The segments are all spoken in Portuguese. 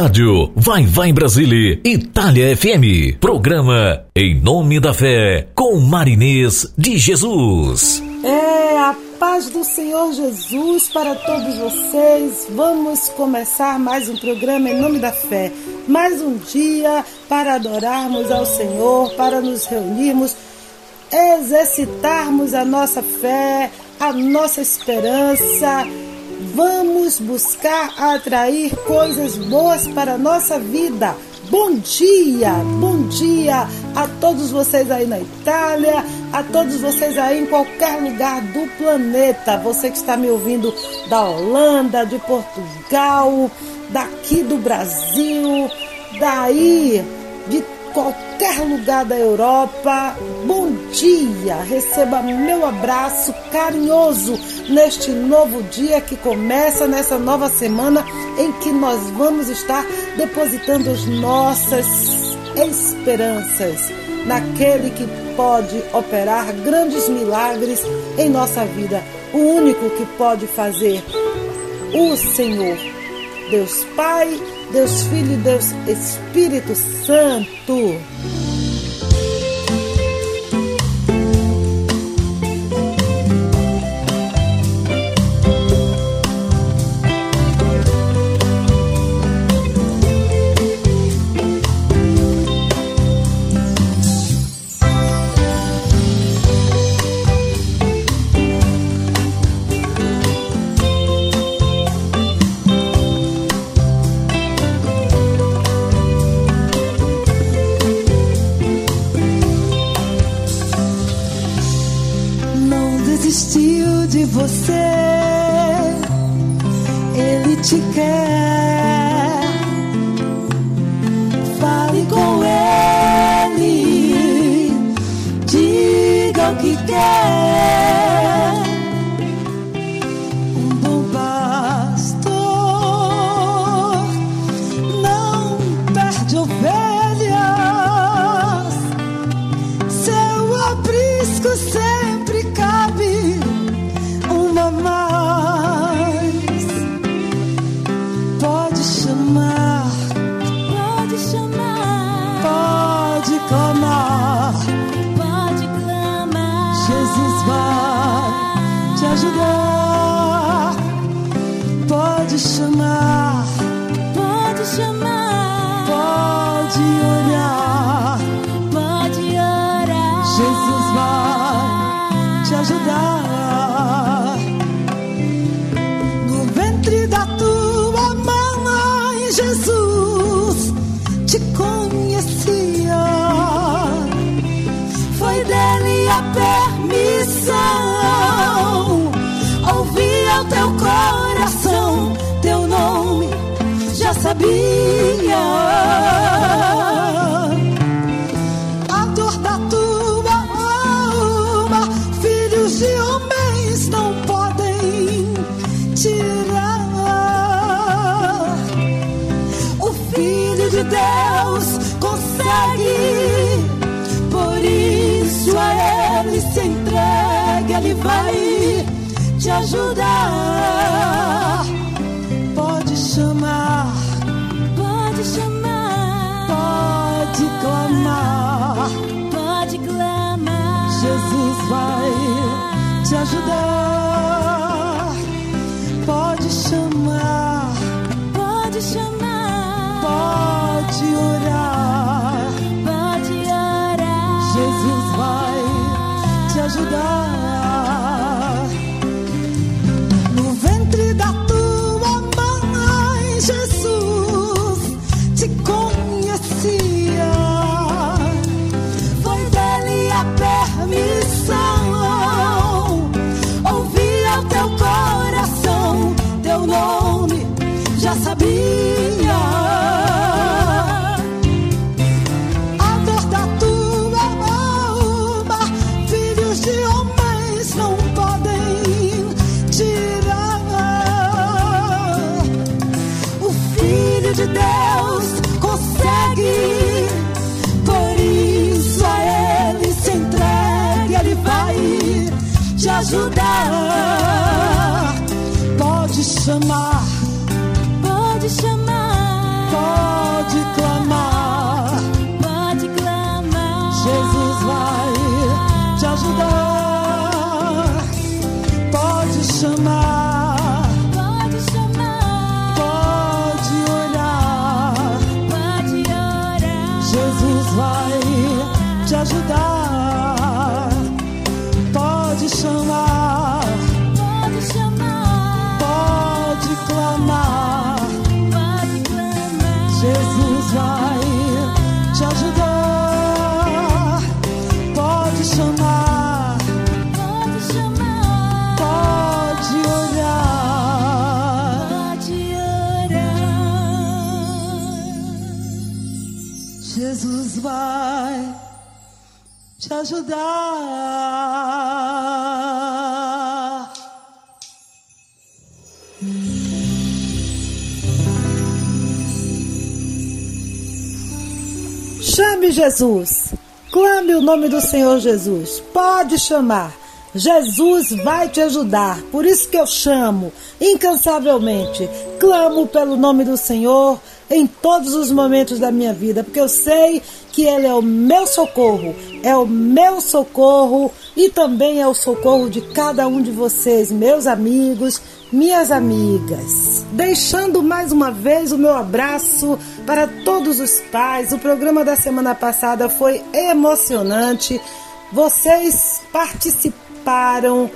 Rádio Vai Vai Brasília Itália FM. Programa Em Nome da Fé com Marinês de Jesus. É a paz do Senhor Jesus para todos vocês. Vamos começar mais um programa em nome da fé. Mais um dia para adorarmos ao Senhor, para nos reunirmos, exercitarmos a nossa fé, a nossa esperança. Vamos buscar atrair coisas boas para a nossa vida. Bom dia, bom dia a todos vocês aí na Itália, a todos vocês aí em qualquer lugar do planeta. Você que está me ouvindo da Holanda, de Portugal, daqui do Brasil, daí de qualquer lugar da Europa. Bom dia, receba meu abraço carinhoso neste novo dia que começa nessa nova semana em que nós vamos estar depositando as nossas esperanças naquele que pode operar grandes milagres em nossa vida, o único que pode fazer, o Senhor. Deus Pai, Deus Filho Deus Espírito Santo. Ajudar. Chame Jesus. Clame o nome do Senhor Jesus. Pode chamar. Jesus vai te ajudar. Por isso que eu chamo incansavelmente. Clamo pelo nome do Senhor em todos os momentos da minha vida, porque eu sei que Ele é o meu socorro, é o meu socorro e também é o socorro de cada um de vocês, meus amigos, minhas amigas. Deixando mais uma vez o meu abraço para todos os pais. O programa da semana passada foi emocionante. Vocês participaram,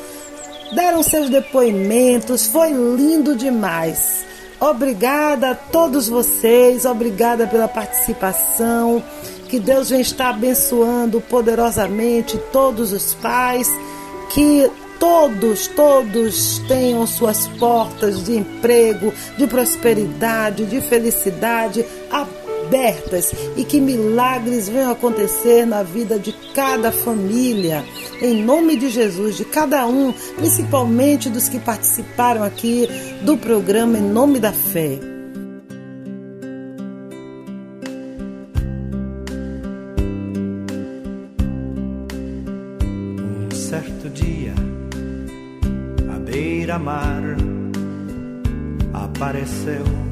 deram seus depoimentos, foi lindo demais. Obrigada a todos vocês, obrigada pela participação. Que Deus venha estar abençoando poderosamente todos os pais. Que todos, todos tenham suas portas de emprego, de prosperidade, de felicidade e que milagres venham acontecer na vida de cada família, em nome de Jesus, de cada um, principalmente dos que participaram aqui do programa Em Nome da Fé. Um certo dia, à beira-mar, apareceu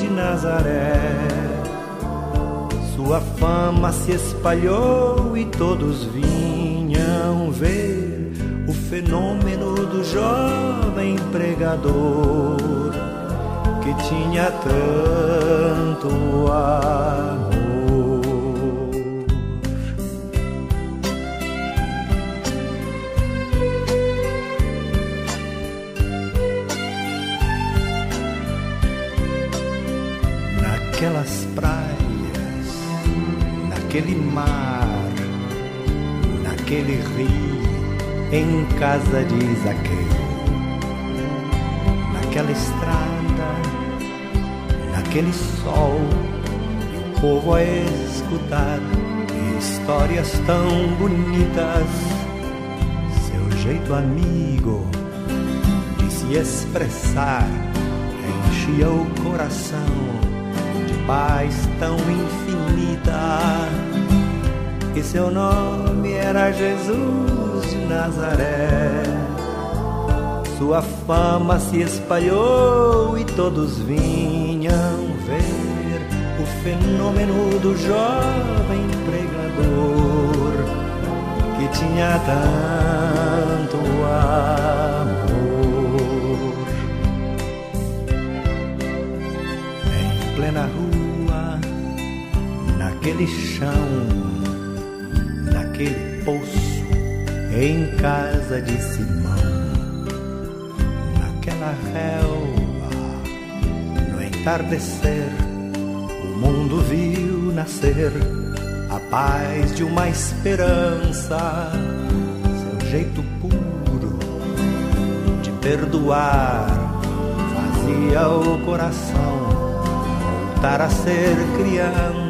de Nazaré. Sua fama se espalhou e todos vinham ver o fenômeno do jovem pregador que tinha tanto amor. Naquelas praias, naquele mar, naquele rio, em casa de Zaqueu, naquela estrada, naquele sol, e o povo a escutar histórias tão bonitas, seu jeito amigo de se expressar enchia o coração paz tão infinita. E seu nome era Jesus de Nazaré. Sua fama se espalhou e todos vinham ver o fenômeno do jovem pregador que tinha tanto amor. Naquele chão, naquele poço, em casa de Simão, naquela relva, no entardecer, mundo viu nascer a paz de uma esperança, seu jeito puro de perdoar fazia o coração voltar a ser criança.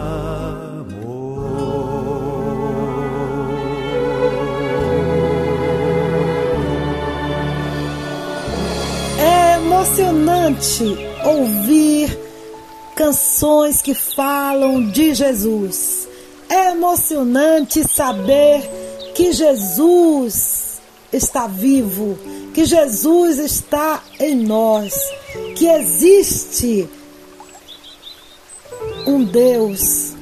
emocionante ouvir canções que falam de Jesus. É emocionante saber que Jesus está vivo, que Jesus está em nós, que existe um Deus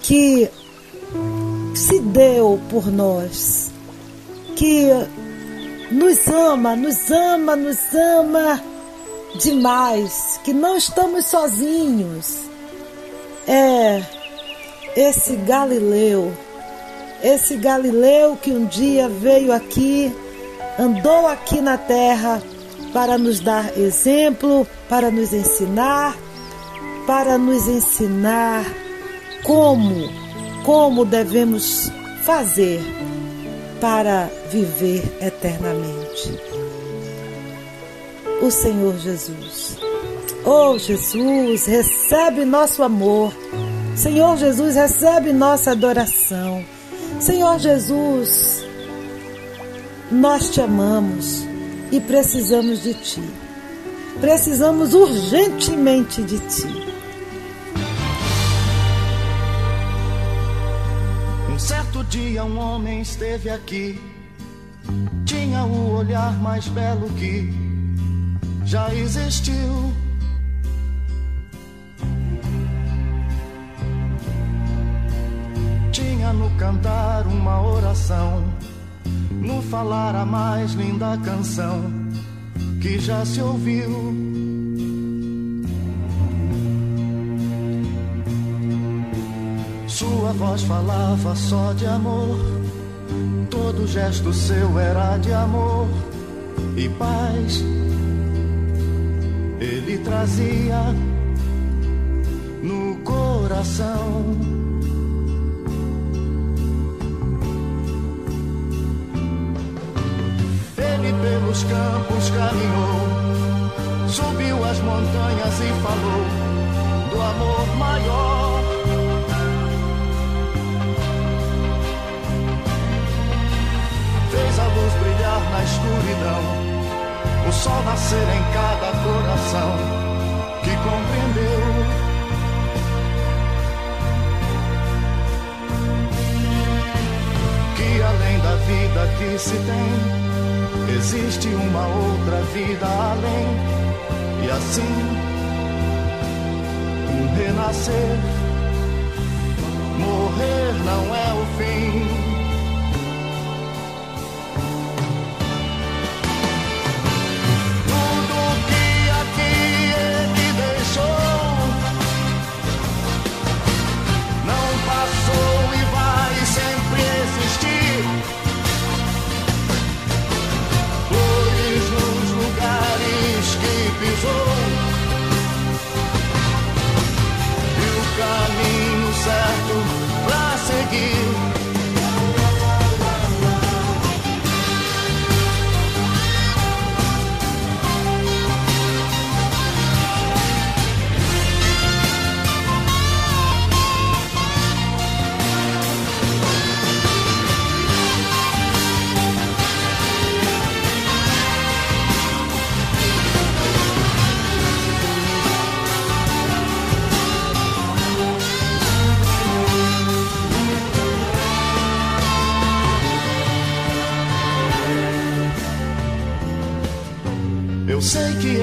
que se deu por nós, que nos ama, nos ama, nos ama demais, que não estamos sozinhos. É esse Galileu, esse Galileu que um dia veio aqui, andou aqui na terra para nos dar exemplo, para nos ensinar, para nos ensinar como, como devemos fazer para viver eternamente. O Senhor Jesus. Oh Jesus, recebe nosso amor. Senhor Jesus, recebe nossa adoração. Senhor Jesus, nós te amamos e precisamos de ti. Precisamos urgentemente de ti. Dia um homem esteve aqui, tinha o olhar mais belo que já existiu. Tinha no cantar uma oração, no falar a mais linda canção que já se ouviu. Sua voz falava só de amor, todo gesto seu era de amor e paz. Ele trazia no coração. Ele pelos campos caminhou, subiu as montanhas e falou do amor maior. Fez a luz brilhar na escuridão, o sol nascer em cada coração que compreendeu. Que além da vida que se tem, existe uma outra vida além, e assim um renascer. Morrer não é o fim. closer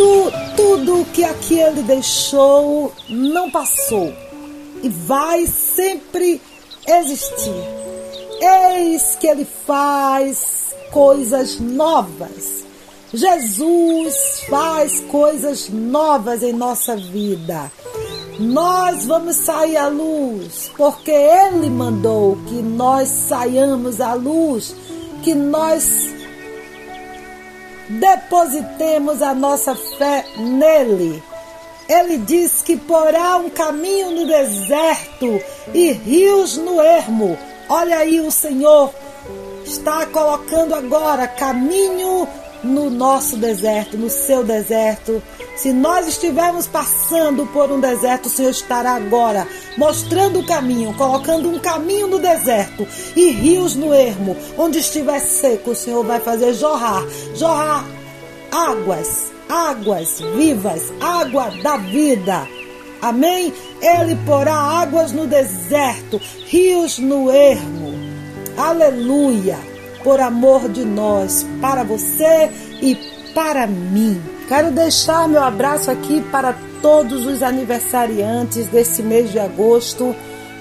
Tudo, tudo que aqui ele deixou não passou e vai sempre existir. Eis que ele faz coisas novas. Jesus faz coisas novas em nossa vida. Nós vamos sair à luz, porque Ele mandou que nós saiamos à luz, que nós depositemos a nossa fé nele. Ele diz que porá um caminho no deserto e rios no ermo. Olha aí, o Senhor está colocando agora caminho no nosso deserto, no seu deserto. Se nós estivermos passando por um deserto, o Senhor estará agora mostrando o caminho, colocando um caminho no deserto e rios no ermo. Onde estiver seco, o Senhor vai fazer jorrar, jorrar águas, águas vivas, água da vida. Amém? Ele porá águas no deserto, rios no ermo. Aleluia! Por amor de nós, para você e para mim. Quero deixar meu abraço aqui para todos os aniversariantes desse mês de agosto.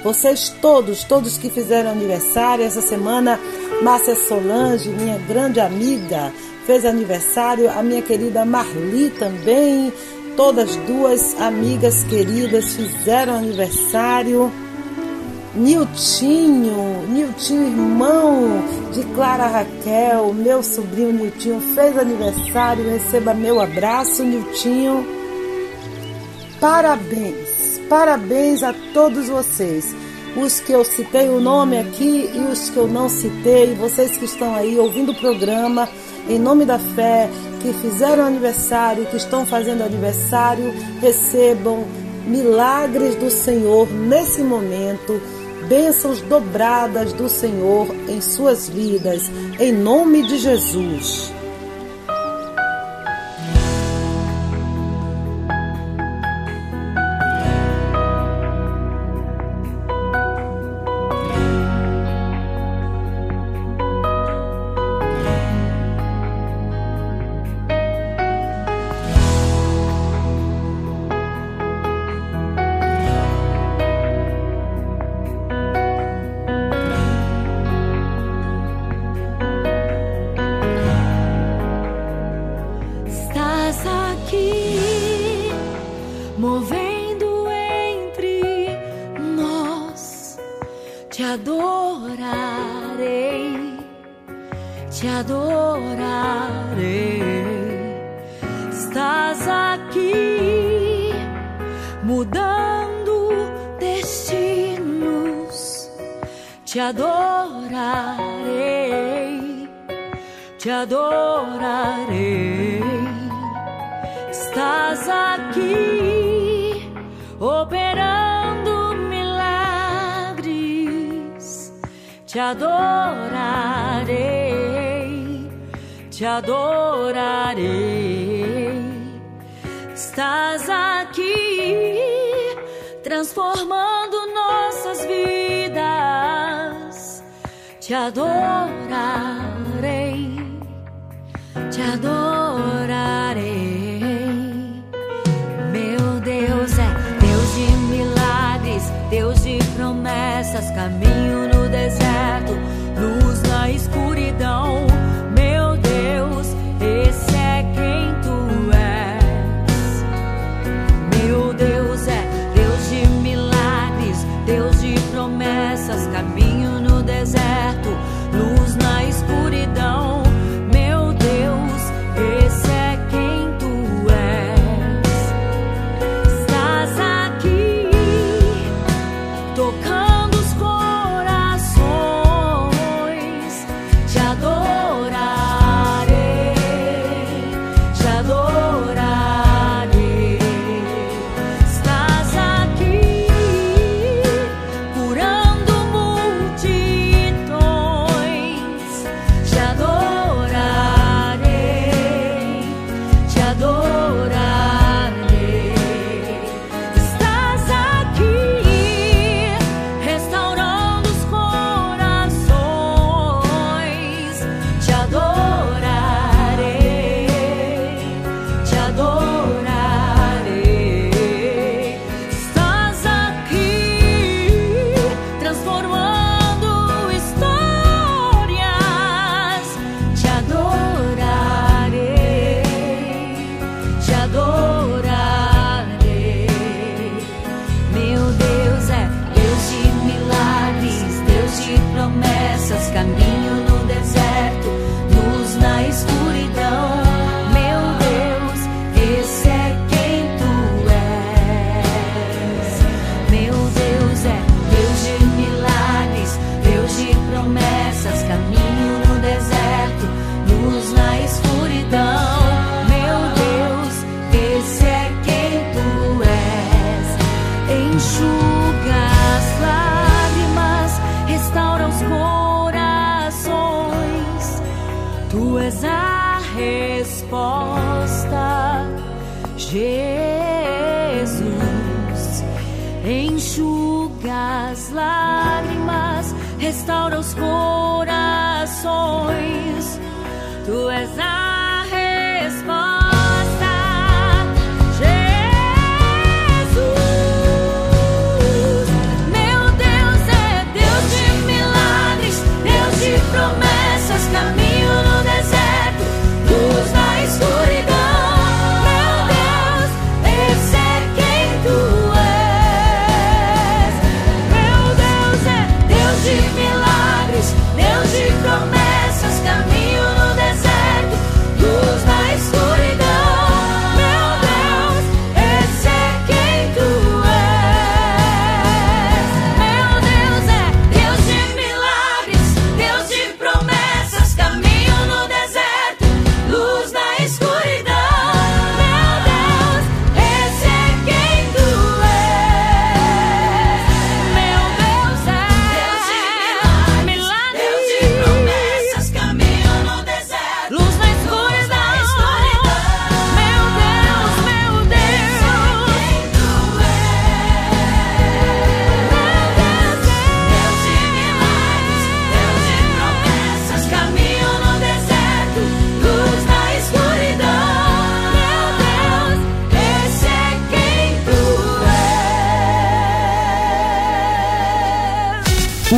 Vocês todos, todos que fizeram aniversário essa semana, Márcia Solange, minha grande amiga, fez aniversário, a minha querida Marli também, todas duas amigas queridas fizeram aniversário. Niltinho, Niltinho, irmão de Clara Raquel, meu sobrinho Niltinho, fez aniversário, receba meu abraço, Niltinho. Parabéns, parabéns a todos vocês. Os que eu citei o nome aqui e os que eu não citei, vocês que estão aí ouvindo o programa, em nome da fé, que fizeram aniversário, que estão fazendo aniversário, recebam milagres do Senhor nesse momento, bênçãos dobradas do Senhor em suas vidas, em nome de Jesus.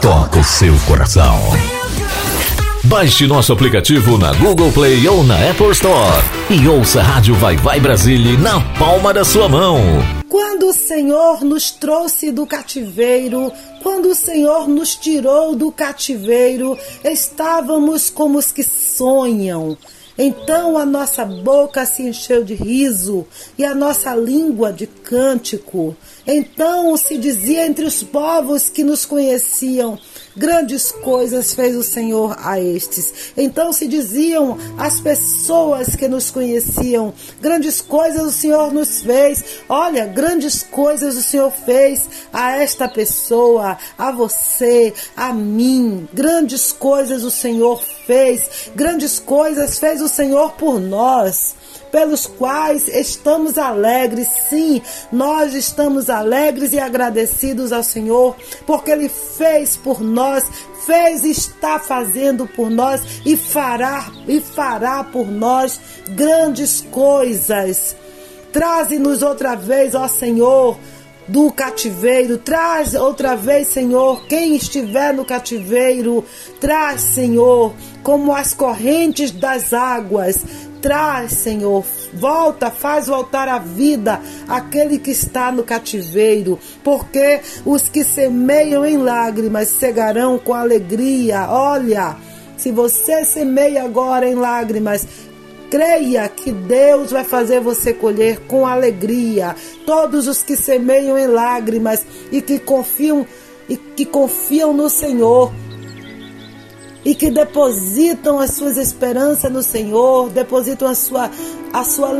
toca o seu coração. Baixe nosso aplicativo na Google Play ou na Apple Store e ouça a Rádio Vai Vai Brasília na palma da sua mão. Quando o Senhor nos trouxe do cativeiro, quando o Senhor nos tirou do cativeiro, estávamos como os que sonham. Então a nossa boca se encheu de riso e a nossa língua de cântico. Então se dizia entre os povos que nos conheciam: Grandes coisas fez o Senhor a estes. Então se diziam as pessoas que nos conheciam: Grandes coisas o Senhor nos fez. Olha, grandes coisas o Senhor fez a esta pessoa, a você, a mim. Grandes coisas o Senhor fez. Grandes coisas fez o Senhor por nós pelos quais estamos alegres. Sim, nós estamos alegres e agradecidos ao Senhor, porque Ele fez por nós, fez está fazendo por nós e fará e fará por nós grandes coisas. Traze-nos outra vez, ó Senhor, do cativeiro. Traz outra vez, Senhor, quem estiver no cativeiro. Traz, Senhor, como as correntes das águas. Traz, Senhor, volta, faz voltar a vida aquele que está no cativeiro, porque os que semeiam em lágrimas cegarão com alegria. Olha, se você semeia agora em lágrimas, Creia que Deus vai fazer você colher com alegria. Todos os que semeiam em lágrimas e que confiam e que confiam no Senhor e que depositam as suas esperanças no Senhor, depositam a sua a sua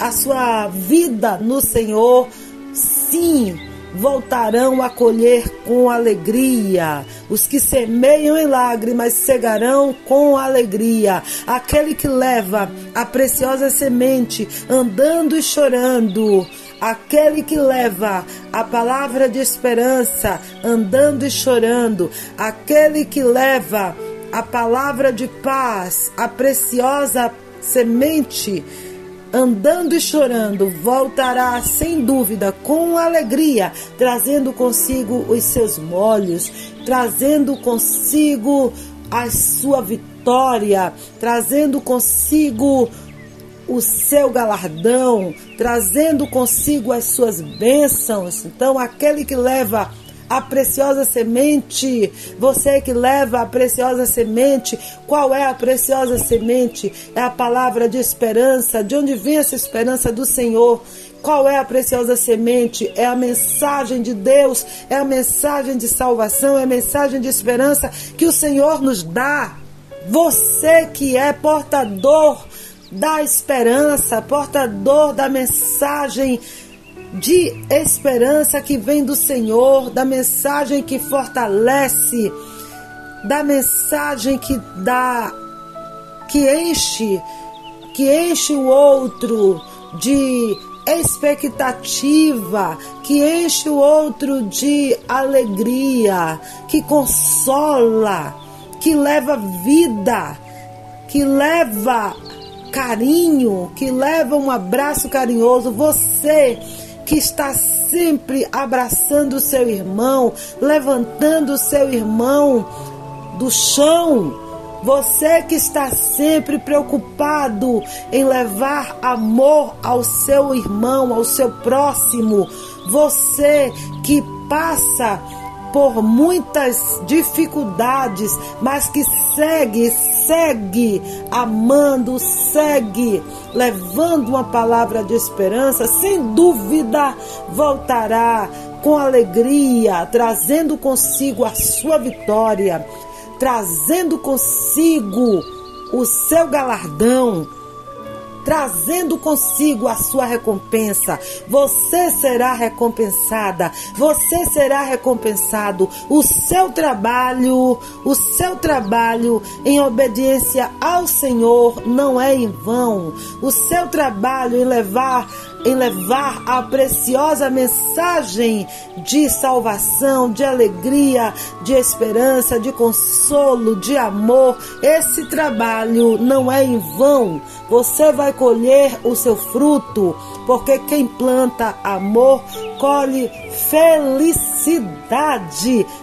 a sua vida no Senhor. Sim, voltarão a colher com alegria. Os que semeiam em lágrimas cegarão com alegria. Aquele que leva a preciosa semente andando e chorando. Aquele que leva a palavra de esperança andando e chorando. Aquele que leva a palavra de paz, a preciosa semente andando e chorando, voltará sem dúvida com alegria, trazendo consigo os seus molhos, trazendo consigo a sua vitória, trazendo consigo o seu galardão, trazendo consigo as suas bênçãos. Então, aquele que leva a preciosa semente. Você que leva a preciosa semente, qual é a preciosa semente? É a palavra de esperança. De onde vem essa esperança do Senhor? Qual é a preciosa semente? É a mensagem de Deus, é a mensagem de salvação, é a mensagem de esperança que o Senhor nos dá. Você que é portador da esperança, portador da mensagem de esperança que vem do Senhor, da mensagem que fortalece, da mensagem que dá, que enche, que enche o outro de expectativa, que enche o outro de alegria, que consola, que leva vida, que leva carinho, que leva um abraço carinhoso. Você que está sempre abraçando o seu irmão, levantando o seu irmão do chão. Você que está sempre preocupado em levar amor ao seu irmão, ao seu próximo. Você que passa por muitas dificuldades, mas que segue, segue amando, segue levando uma palavra de esperança, sem dúvida voltará com alegria, trazendo consigo a sua vitória, trazendo consigo o seu galardão trazendo consigo a sua recompensa. Você será recompensada, você será recompensado. O seu trabalho, o seu trabalho em obediência ao Senhor não é em vão. O seu trabalho em levar em levar a preciosa mensagem de salvação, de alegria, de esperança, de consolo, de amor. Esse trabalho não é em vão. Você vai colher o seu fruto, porque quem planta amor colhe felicidade,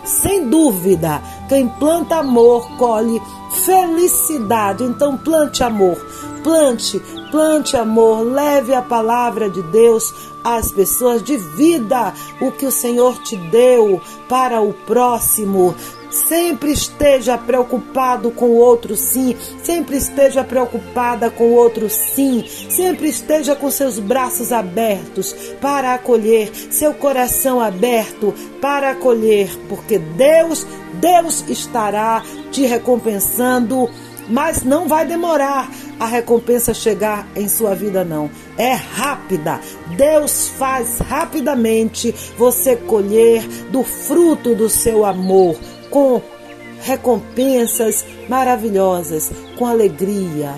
sem dúvida. Quem planta amor colhe felicidade. Então plante amor, plante, plante amor, leve a palavra de Deus às pessoas de vida, o que o Senhor te deu para o próximo. Sempre esteja preocupado com o outro sim, sempre esteja preocupada com o outro sim, sempre esteja com seus braços abertos para acolher, seu coração aberto para acolher, porque Deus, Deus estará te recompensando, mas não vai demorar a recompensa chegar em sua vida não. É rápida. Deus faz rapidamente você colher do fruto do seu amor com recompensas maravilhosas, com alegria,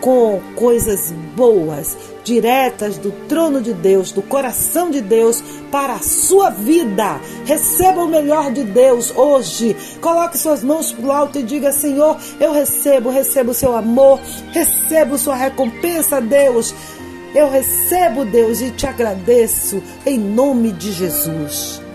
com coisas boas, diretas do trono de Deus, do coração de Deus para a sua vida. Receba o melhor de Deus hoje. Coloque suas mãos para o alto e diga: Senhor, eu recebo, recebo o seu amor, recebo sua recompensa, Deus. Eu recebo, Deus, e te agradeço em nome de Jesus.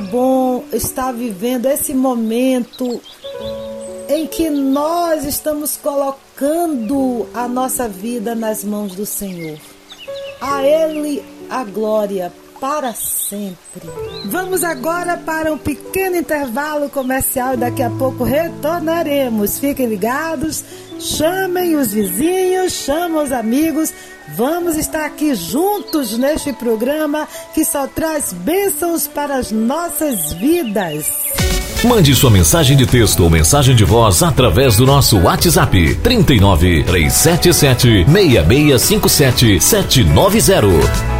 Bom, estar vivendo esse momento em que nós estamos colocando a nossa vida nas mãos do Senhor. A Ele a glória para sempre. Vamos agora para um pequeno intervalo comercial e daqui a pouco retornaremos. Fiquem ligados, chamem os vizinhos, chamem os amigos. Vamos estar aqui juntos neste programa que só traz bênçãos para as nossas vidas. Mande sua mensagem de texto ou mensagem de voz através do nosso WhatsApp 39 377 6657 790.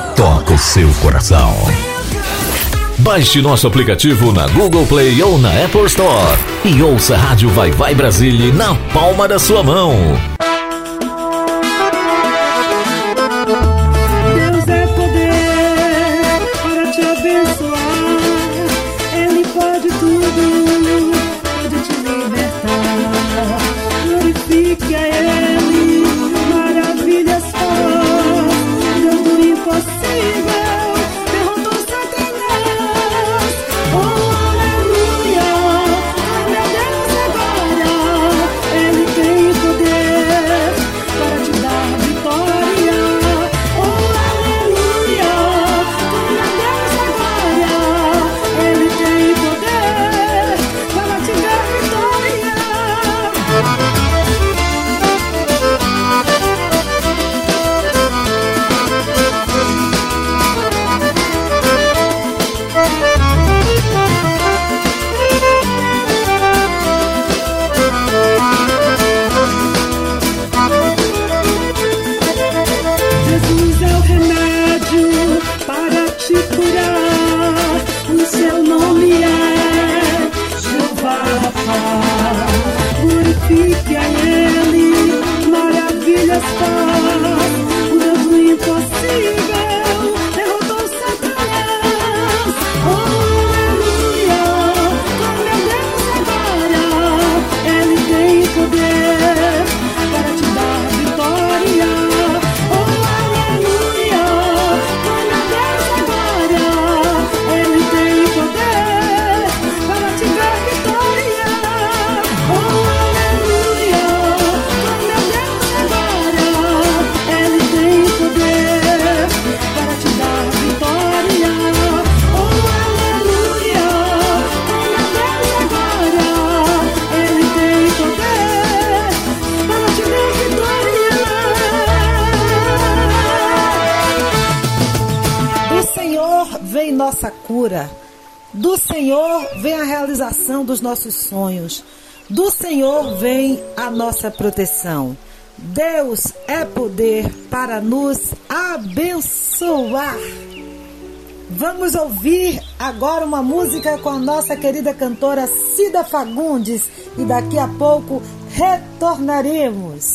toca o seu coração. Baixe nosso aplicativo na Google Play ou na Apple Store e ouça a Rádio Vai Vai Brasília na palma da sua mão. Deus é poder para te abençoar. Ele pode tudo, pode te libertar. Dos nossos sonhos. Do Senhor vem a nossa proteção. Deus é poder para nos abençoar. Vamos ouvir agora uma música com a nossa querida cantora Cida Fagundes e daqui a pouco retornaremos.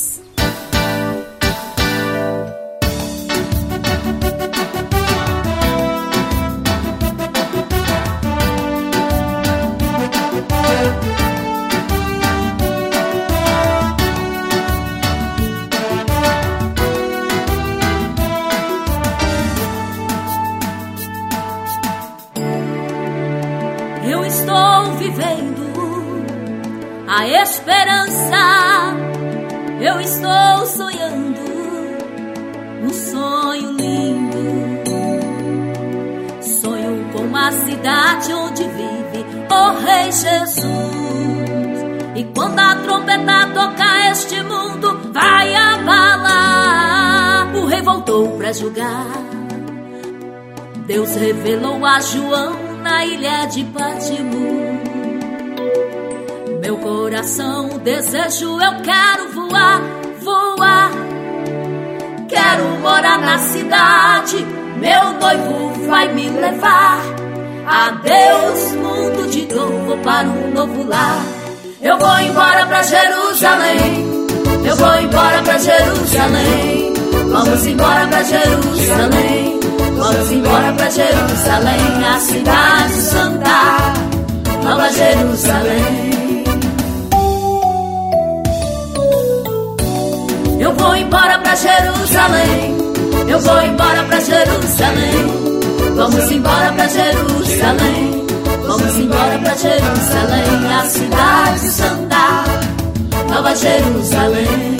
Uma cidade onde vive o Rei Jesus. E quando a trombeta tocar, este mundo vai abalar. O Rei voltou para julgar. Deus revelou a João na ilha de Patimo. Meu coração, desejo, eu quero voar, voar. Quero morar na cidade, meu noivo vai me levar. Adeus, mundo de dor, vou para um novo lar. Eu vou embora pra Jerusalém. Eu vou embora pra Jerusalém. Vamos embora pra Jerusalém. Vamos embora pra Jerusalém, a cidade santa, Nova Jerusalém. Eu vou embora pra Jerusalém. Eu vou embora pra Jerusalém. Vamos embora pra Jerusalém. Vamos embora pra Jerusalém, a cidade santa, Nova Jerusalém.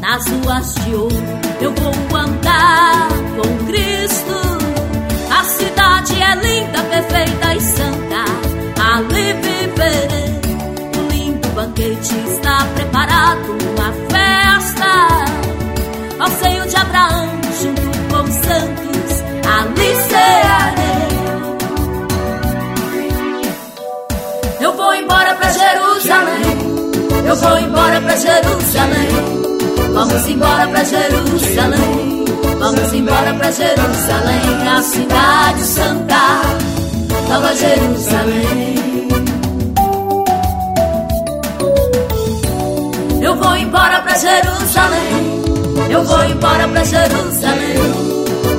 Nas ruas de ouro eu vou andar com Cristo. A cidade é linda, perfeita e santa. Ali viverei. Um lindo banquete está preparado, uma festa. Ao seio de Abraão, Eu vou embora pra Jerusalém. Vamos embora pra Jerusalém. Vamos embora pra Jerusalém, a cidade santa, Nova Jerusalém. Eu vou embora pra Jerusalém. Eu vou embora pra Jerusalém.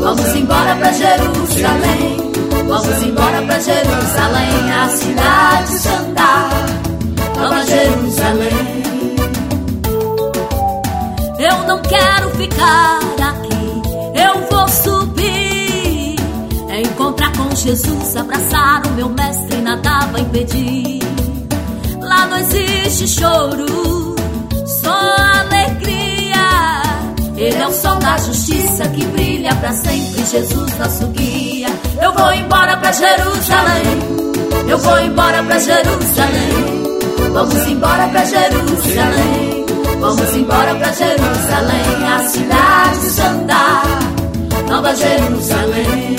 Vamos embora pra Jerusalém. Vamos embora pra Jerusalém, a cidade santa, Nova Jerusalém. Eu não quero ficar aqui, eu vou subir. Encontrar com Jesus, abraçar o meu mestre, nada vai impedir. Lá não existe choro, só alegria. Ele é o sol da justiça que brilha pra sempre. Jesus, nosso guia. Eu vou embora pra Jerusalém. Eu vou embora pra Jerusalém. Vamos embora pra Jerusalém. Vamos embora pra Jerusalém, a cidade santa, Nova Jerusalém.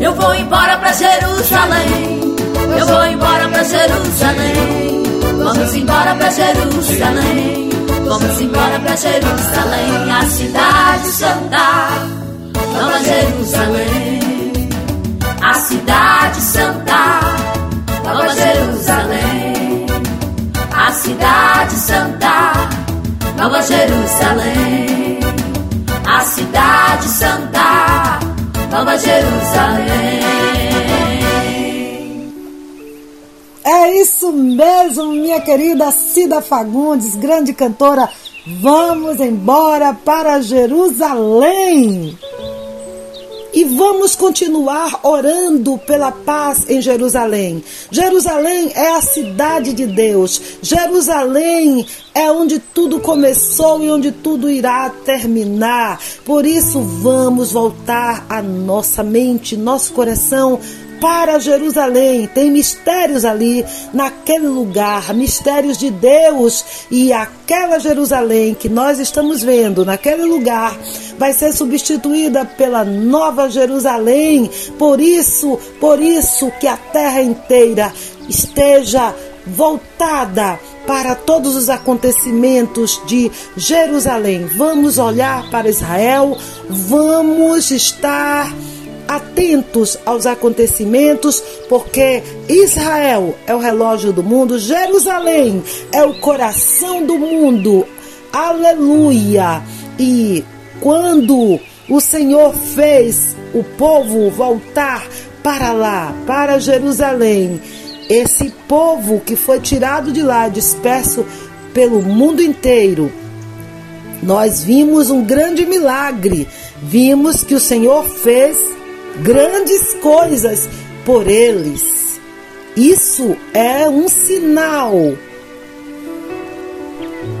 Eu vou embora pra Jerusalém. Eu vou embora pra Jerusalém. Vamos embora pra Jerusalém. Vamos embora pra Jerusalém, a cidade santa, Nova Jerusalém. A cidade santa, Nova Jerusalém. A cidade santa, Nova Jerusalém. A cidade santa, Nova Jerusalém. É isso mesmo, minha querida Cida Fagundes, grande cantora. Vamos embora para Jerusalém. E vamos continuar orando pela paz em Jerusalém. Jerusalém é a cidade de Deus. Jerusalém é onde tudo começou e onde tudo irá terminar. Por isso, vamos voltar a nossa mente, nosso coração para Jerusalém. Tem mistérios ali, naquele lugar, mistérios de Deus. E aquela Jerusalém que nós estamos vendo, naquele lugar, vai ser substituída pela nova Jerusalém. Por isso, por isso que a terra inteira esteja voltada para todos os acontecimentos de Jerusalém. Vamos olhar para Israel, vamos estar atentos aos acontecimentos, porque Israel é o relógio do mundo, Jerusalém é o coração do mundo. Aleluia! E quando o Senhor fez o povo voltar para lá, para Jerusalém, esse povo que foi tirado de lá, disperso pelo mundo inteiro, nós vimos um grande milagre. Vimos que o Senhor fez grandes coisas por eles. Isso é um sinal.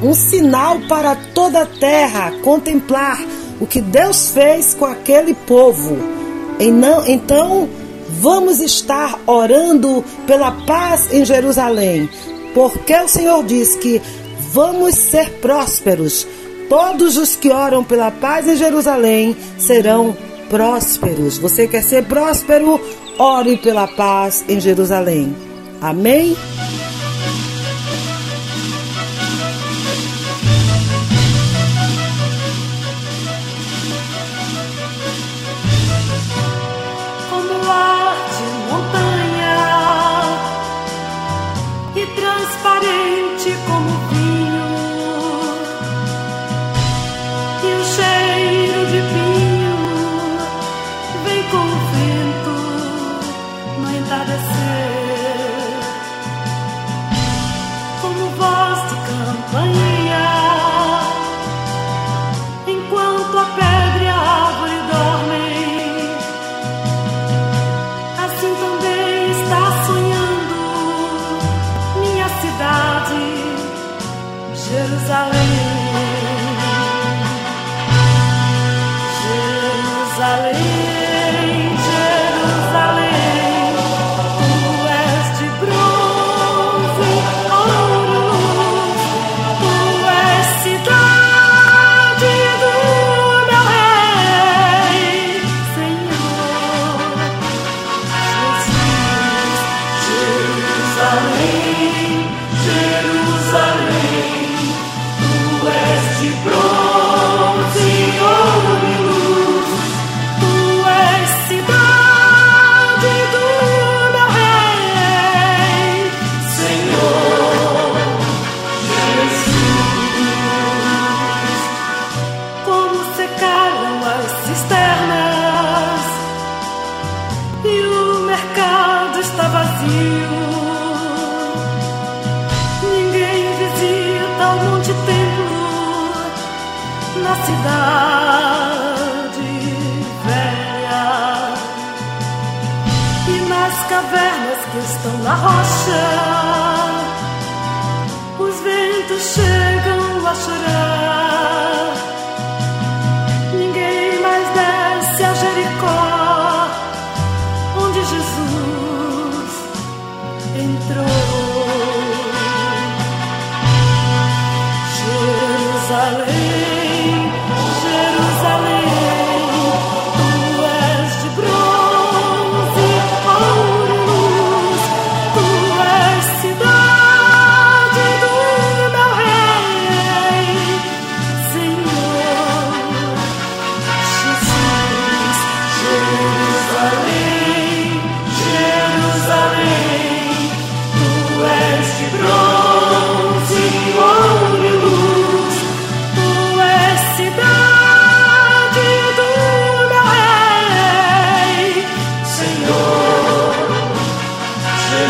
Um sinal para toda a terra contemplar o que Deus fez com aquele povo. Então, vamos estar orando pela paz em Jerusalém, porque o Senhor diz que vamos ser prósperos. Todos os que oram pela paz em Jerusalém serão prósperos. Você quer ser próspero? Ore pela paz em Jerusalém. Amém?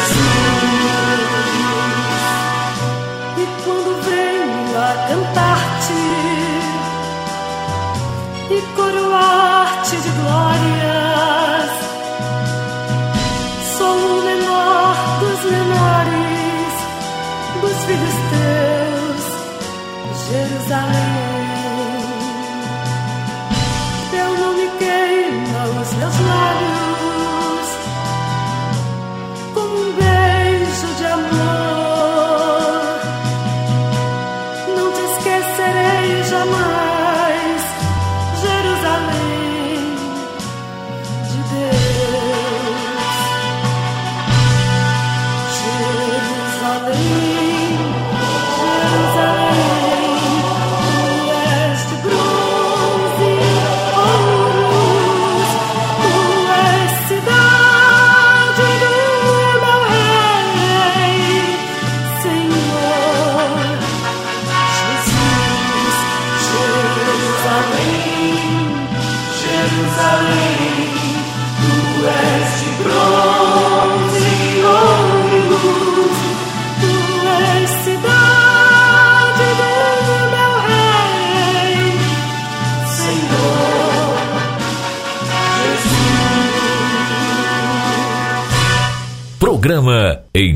Jesus.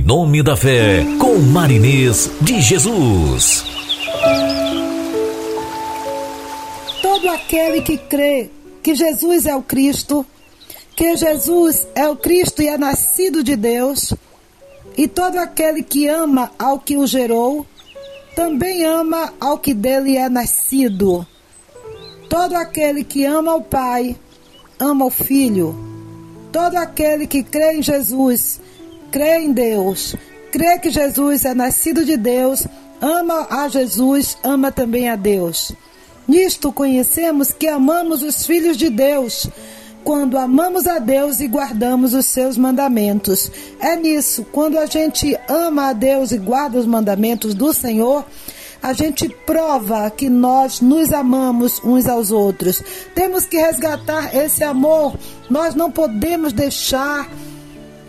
Nome da Fé, com Marinês de Jesus. Todo aquele que crê que Jesus é o Cristo, que Jesus é o Cristo e é nascido de Deus, e todo aquele que ama ao que o gerou, também ama ao que dele é nascido. Todo aquele que ama o Pai, ama o Filho. Todo aquele que crê em Jesus, crê em Deus, crê que Jesus é nascido de Deus, ama a Jesus, ama também a Deus. Nisto conhecemos que amamos os filhos de Deus, quando amamos a Deus e guardamos os seus mandamentos. É nisso, quando a gente ama a Deus e guarda os mandamentos do Senhor, a gente prova que nós nos amamos uns aos outros. Temos que resgatar esse amor. Nós não podemos deixar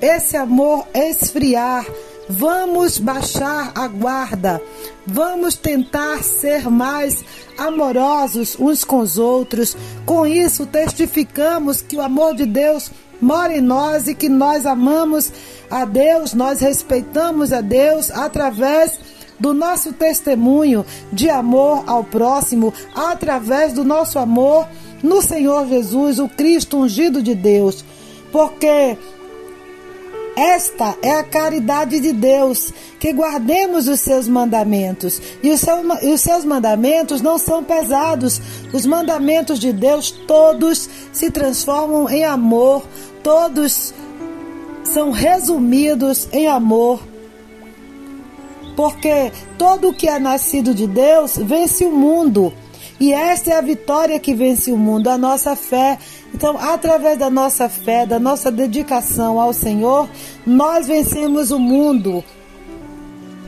esse amor esfriar. Vamos baixar a guarda. Vamos tentar ser mais amorosos uns com os outros. Com isso, testificamos que o amor de Deus mora em nós e que nós amamos a Deus, nós respeitamos a Deus através do nosso testemunho de amor ao próximo, através do nosso amor no Senhor Jesus, o Cristo ungido de Deus. Porque esta é a caridade de Deus, que guardemos os seus mandamentos. E os, seu, e os seus mandamentos não são pesados. Os mandamentos de Deus todos se transformam em amor, todos são resumidos em amor. Porque todo o que é nascido de Deus vence o mundo. E esta é a vitória que vence o mundo, a nossa fé. Então, através da nossa fé, da nossa dedicação ao Senhor, nós vencemos o mundo.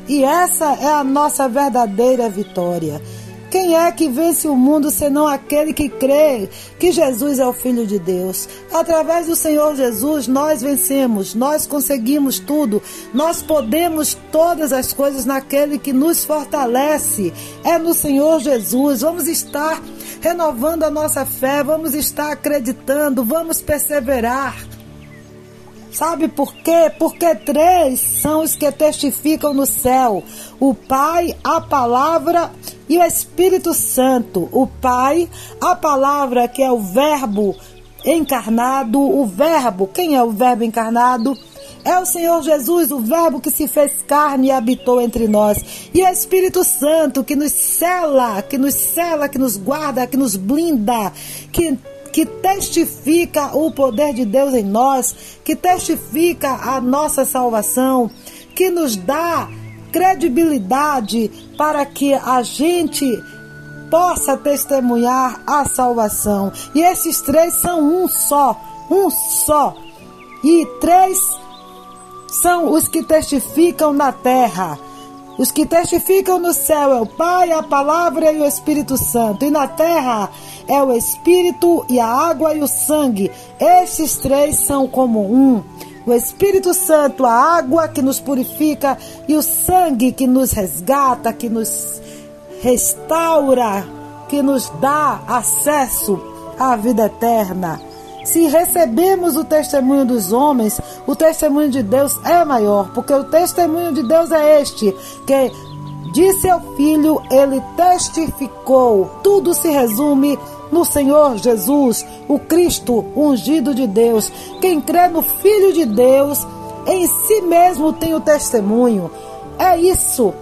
E essa é a nossa verdadeira vitória. Quem é que vence o mundo senão aquele que crê que Jesus é o Filho de Deus? Através do Senhor Jesus, nós vencemos, nós conseguimos tudo, nós podemos todas as coisas naquele que nos fortalece. É no Senhor Jesus. Vamos estar renovando a nossa fé, vamos estar acreditando, vamos perseverar. Sabe por quê? Porque três são os que testificam no céu: o Pai, a Palavra e o Espírito Santo. O Pai, a Palavra, que é o Verbo encarnado, o Verbo, quem é o Verbo encarnado? É o Senhor Jesus, o Verbo que se fez carne e habitou entre nós. E o Espírito Santo que nos cela, que nos cela, que nos guarda, que nos blinda, que que testifica o poder de Deus em nós, que testifica a nossa salvação, que nos dá credibilidade para que a gente possa testemunhar a salvação. E esses três são um só, um só. E três são os que testificam na terra. Os que testificam no céu é o Pai, a Palavra e o Espírito Santo. E na terra é o Espírito e a água e o sangue. Esses três são como um. O Espírito Santo, a água que nos purifica e o sangue que nos resgata, que nos restaura, que nos dá acesso à vida eterna. Se recebemos o testemunho dos homens, o testemunho de Deus é maior, porque o testemunho de Deus é este, que de seu filho ele testificou. Tudo se resume no Senhor Jesus, o Cristo ungido de Deus. Quem crê no Filho de Deus, em si mesmo tem o testemunho. É isso.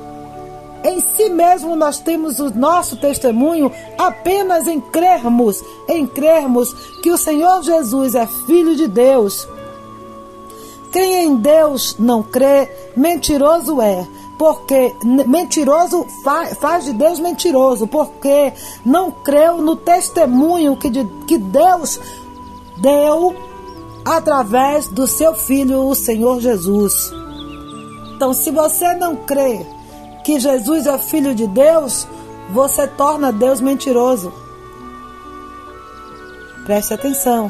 Em si mesmo nós temos o nosso testemunho apenas em crermos, em crermos que o Senhor Jesus é Filho de Deus. Quem em Deus não crê, mentiroso é, porque mentiroso faz, de Deus mentiroso, porque não creu no testemunho que, de, que Deus deu através do seu Filho, o Senhor Jesus. Então, se você não crê que Jesus é filho de Deus, você torna Deus mentiroso. Preste atenção.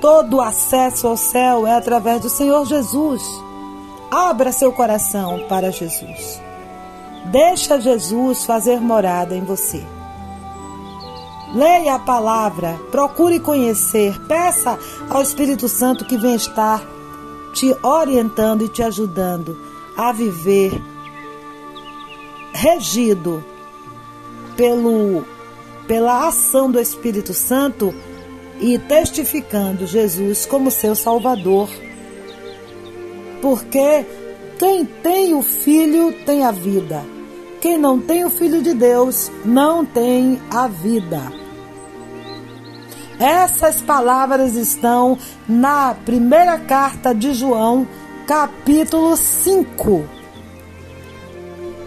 Todo acesso ao céu é através do Senhor Jesus. Abra seu coração para Jesus. Deixa Jesus fazer morada em você. Leia a palavra, procure conhecer, peça ao Espírito Santo que vem estar te orientando e te ajudando a viver regido pelo pela ação do Espírito Santo e testificando Jesus como seu Salvador porque quem tem o Filho tem a vida. Quem não tem o Filho de Deus não tem a vida. Essas palavras estão na primeira carta de João, capítulo 5.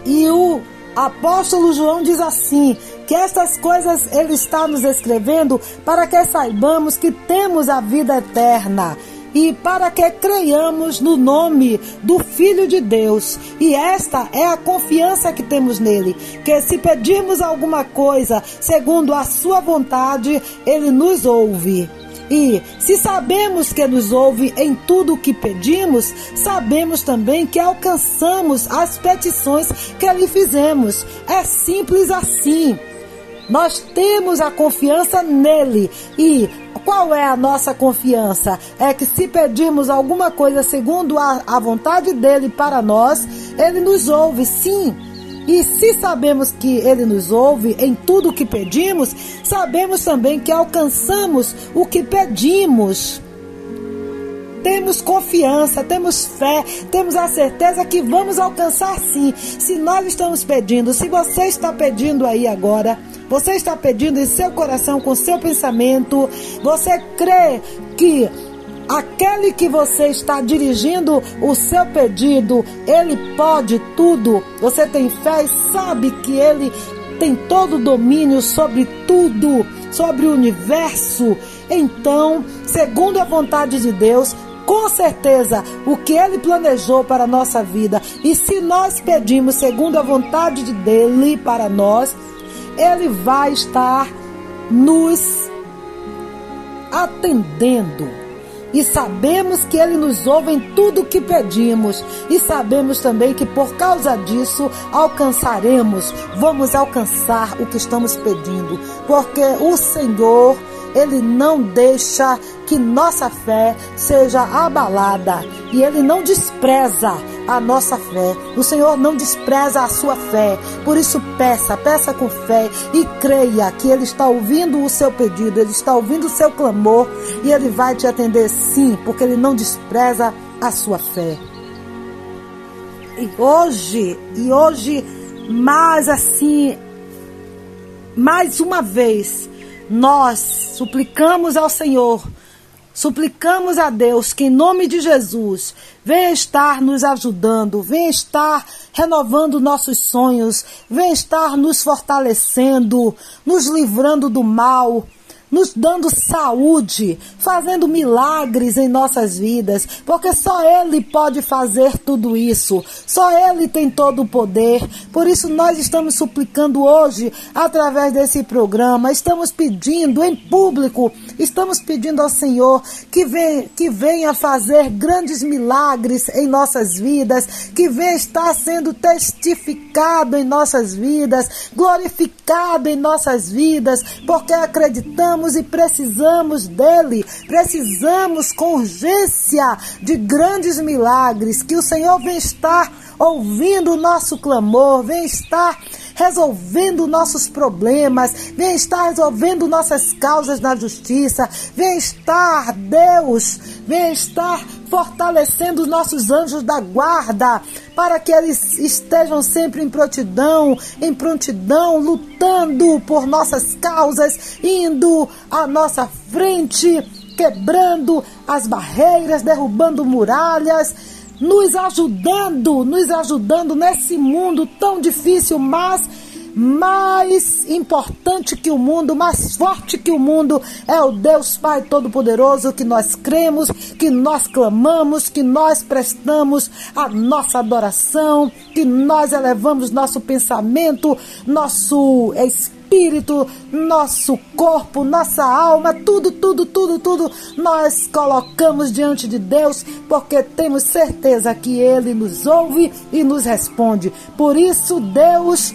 E o apóstolo João diz assim: que estas coisas ele está nos escrevendo para que saibamos que temos a vida eterna e para que creiamos no nome do Filho de Deus. E esta é a confiança que temos nele, que se pedirmos alguma coisa segundo a sua vontade, ele nos ouve. E se sabemos que nos ouve em tudo o que pedimos, sabemos também que alcançamos as petições que lhe fizemos. É simples assim. Nós temos a confiança nele e qual é a nossa confiança? É que se pedirmos alguma coisa segundo a, a vontade dele para nós, ele nos ouve, sim. E se sabemos que Ele nos ouve em tudo o que pedimos, sabemos também que alcançamos o que pedimos. Temos confiança, temos fé, temos a certeza que vamos alcançar sim. Se nós estamos pedindo, se você está pedindo aí agora, você está pedindo em seu coração, com seu pensamento, você crê que aquele que você está dirigindo o seu pedido, ele pode tudo. Você tem fé e sabe que ele tem todo o domínio sobre tudo, sobre o universo. Então, segundo a vontade de Deus, com certeza o que ele planejou para a nossa vida. E se nós pedimos segundo a vontade dele para nós, ele vai estar nos atendendo. E sabemos que Ele nos ouve em tudo o que pedimos. E sabemos também que por causa disso alcançaremos, vamos alcançar o que estamos pedindo, porque o Senhor ele não deixa que nossa fé seja abalada. E ele não despreza a nossa fé. O Senhor não despreza a sua fé. Por isso peça, peça com fé e creia que ele está ouvindo o seu pedido, ele está ouvindo o seu clamor e ele vai te atender sim, porque ele não despreza a sua fé. E hoje, e hoje mais assim, mais uma vez, nós suplicamos ao Senhor, suplicamos a Deus que em nome de Jesus venha estar nos ajudando, venha estar renovando nossos sonhos, venha estar nos fortalecendo, nos livrando do mal, nos dando saúde, fazendo milagres em nossas vidas, porque só Ele pode fazer tudo isso, só Ele tem todo o poder. Por isso, nós estamos suplicando hoje, através desse programa, estamos pedindo em público, estamos pedindo ao Senhor que, vem, que venha fazer grandes milagres em nossas vidas, que venha estar sendo testificado em nossas vidas, glorificado em nossas vidas, porque acreditamos e precisamos dele. Precisamos com urgência de grandes milagres. Que o Senhor vem estar ouvindo o nosso clamor, vem estar resolvendo nossos problemas, vem estar resolvendo nossas causas na justiça, vem estar, Deus, vem estar fortalecendo os nossos anjos da guarda, para que eles estejam sempre em prontidão, em prontidão, lutando por nossas causas, indo à nossa frente, quebrando as barreiras, derrubando muralhas nos ajudando, nos ajudando nesse mundo tão difícil, mas mais importante que o mundo, mais forte que o mundo, é o Deus Pai Todo-Poderoso que nós cremos, que nós clamamos, que nós prestamos a nossa adoração, que nós elevamos nosso pensamento, nosso espírito espírito, nosso corpo, nossa alma, tudo, tudo, tudo, tudo, nós colocamos diante de Deus, porque temos certeza que Ele nos ouve e nos responde. Por isso, Deus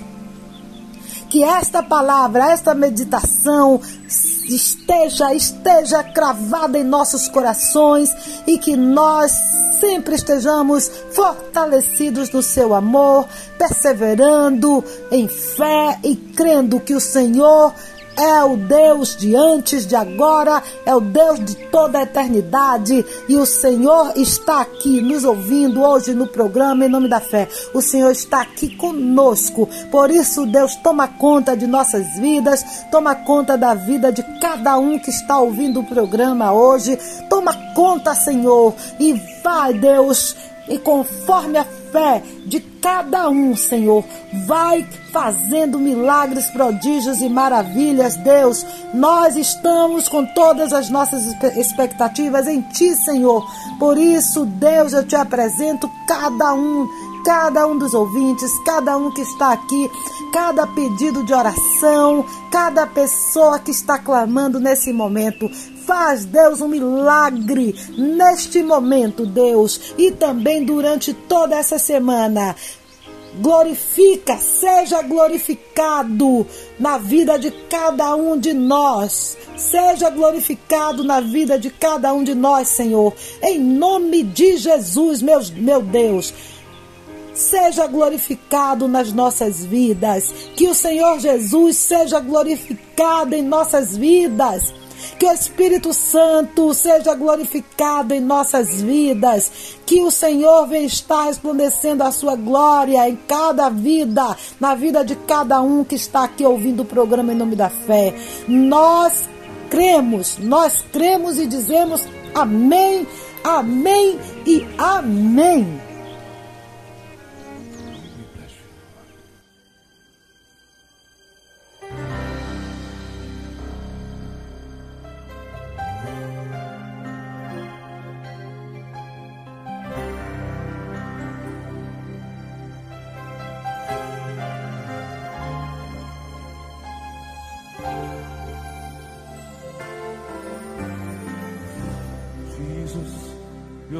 que esta palavra, esta meditação esteja, esteja cravada em nossos corações e que nós sempre estejamos fortalecidos no seu amor, perseverando em fé e crendo que o Senhor é o Deus de antes, de agora, é o Deus de toda a eternidade. E o Senhor está aqui nos ouvindo hoje no programa Em Nome da Fé. O Senhor está aqui conosco. Por isso, Deus toma conta de nossas vidas, toma conta da vida de cada um que está ouvindo o programa hoje. Toma conta, Senhor, e vai, Deus, e conforme a fé de cada um, Senhor, vai fazendo milagres, prodígios e maravilhas, Deus. Nós estamos com todas as nossas expectativas em Ti, Senhor. Por isso, Deus, eu te apresento cada um cada um dos ouvintes, cada um que está aqui, cada pedido de oração, cada pessoa que está clamando nesse momento. Faz, Deus, um milagre neste momento, Deus, e também durante toda essa semana. Glorifica, seja glorificado na vida de cada um de nós. Seja glorificado na vida de cada um de nós, Senhor. Em nome de Jesus, meu, meu Deus. Seja glorificado nas nossas vidas. Que o Senhor Jesus seja glorificado em nossas vidas. Que o Espírito Santo seja glorificado em nossas vidas. Que o Senhor venha estar resplandecendo a sua glória em cada vida, na vida de cada um que está aqui ouvindo o programa em nome da fé. Nós cremos, nós cremos e dizemos amém, amém e amém.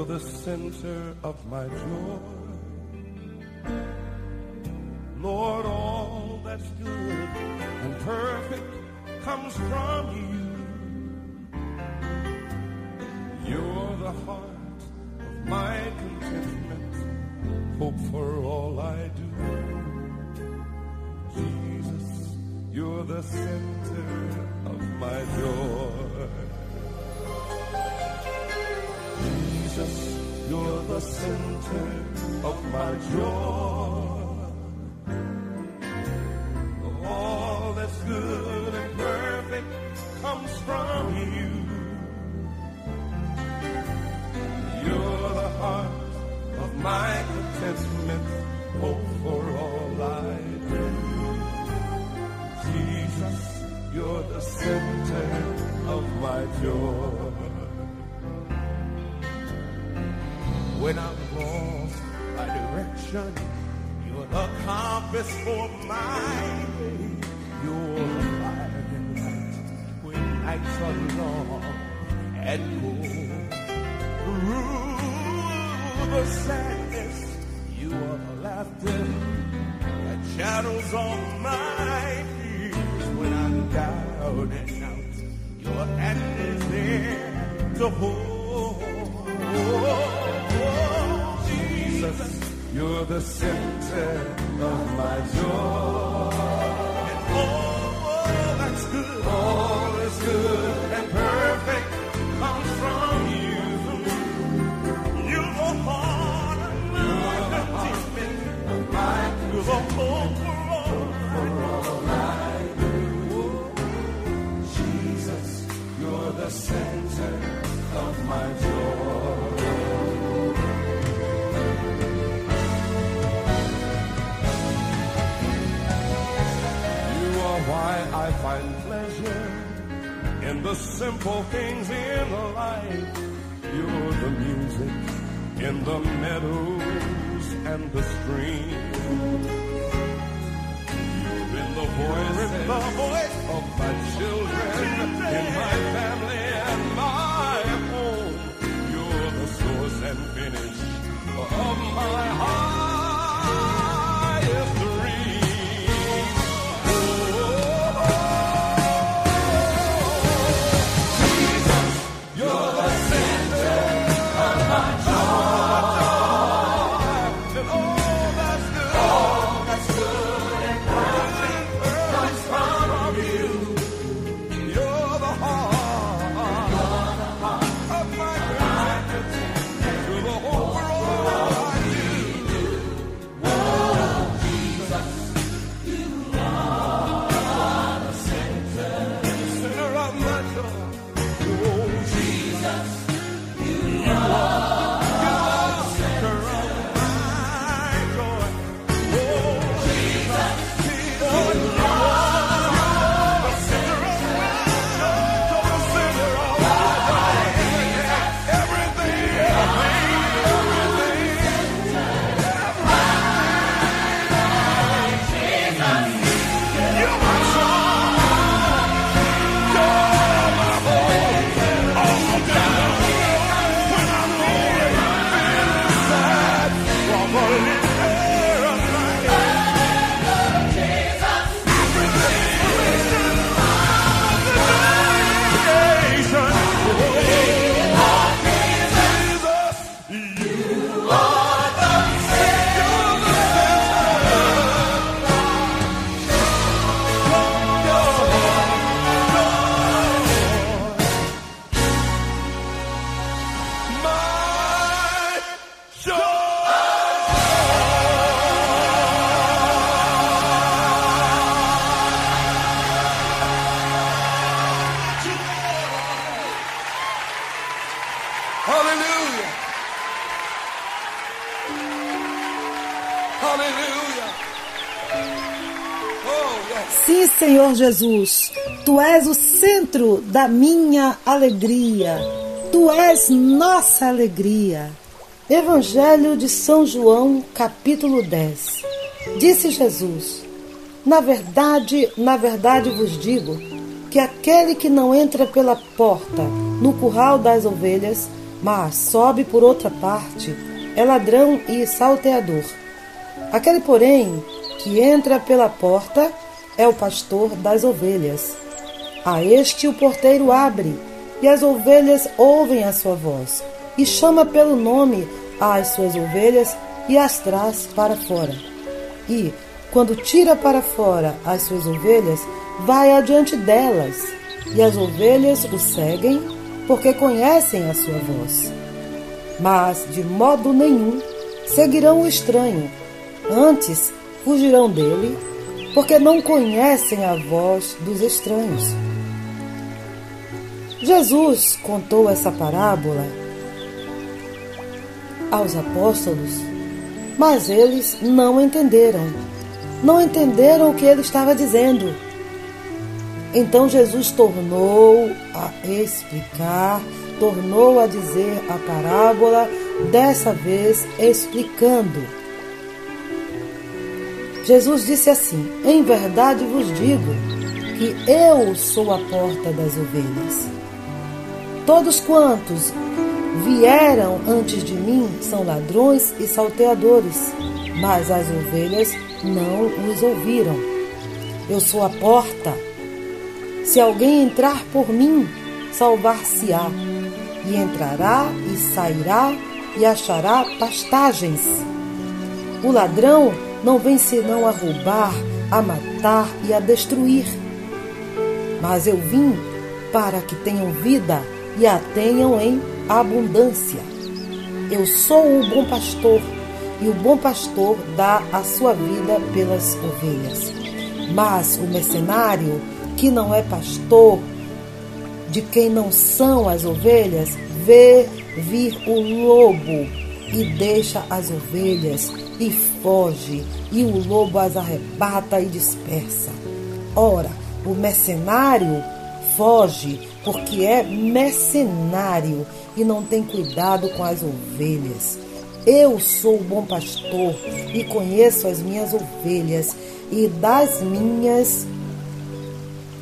The center of my joy. Lord, all that's good and perfect comes from you. You're the heart of my contentment, hope for all I do. Jesus, you're the center of my joy. The center of my joy. Compass for my way. You're fire and light when nights are long and cold. Through the sadness, you are the laughter that shadows all my fears. When I'm down and out, your hand is there to hold. Oh, Jesus, you're the center the stream. Jesus, tu és o centro da minha alegria. Tu és nossa alegria. Evangelho de São João, capítulo 10. Disse Jesus: Na verdade, na verdade vos digo que aquele que não entra pela porta no curral das ovelhas, mas sobe por outra parte, é ladrão e salteador. Aquele, porém, que entra pela porta é o pastor das ovelhas. A este o porteiro abre, e as ovelhas ouvem a sua voz, e chama pelo nome às suas ovelhas e as traz para fora. E, quando tira para fora as suas ovelhas, vai adiante delas, e as ovelhas o seguem, porque conhecem a sua voz. Mas, de modo nenhum, seguirão o estranho, antes fugirão dele, porque não conhecem a voz dos estranhos. Jesus contou essa parábola aos apóstolos, mas eles não entenderam. Não entenderam o que ele estava dizendo. Então Jesus tornou a explicar, tornou a dizer a parábola, dessa vez explicando. Jesus disse assim: Em verdade vos digo que eu sou a porta das ovelhas. Todos quantos vieram antes de mim são ladrões e salteadores, mas as ovelhas não os ouviram. Eu sou a porta. Se alguém entrar por mim, salvar-se-á, e entrará e sairá e achará pastagens. O ladrão não vem senão a roubar, a matar e a destruir. Mas eu vim para que tenham vida e a tenham em abundância. Eu sou o bom pastor, e o bom pastor dá a sua vida pelas ovelhas. Mas o mercenário, que não é pastor, de quem não são as ovelhas, vê vir o lobo e deixa as ovelhas e foge, e o lobo as arrebata e dispersa. Ora, o mercenário foge porque é mercenário e não tem cuidado com as ovelhas. Eu sou o bom pastor e conheço as minhas ovelhas, e das minhas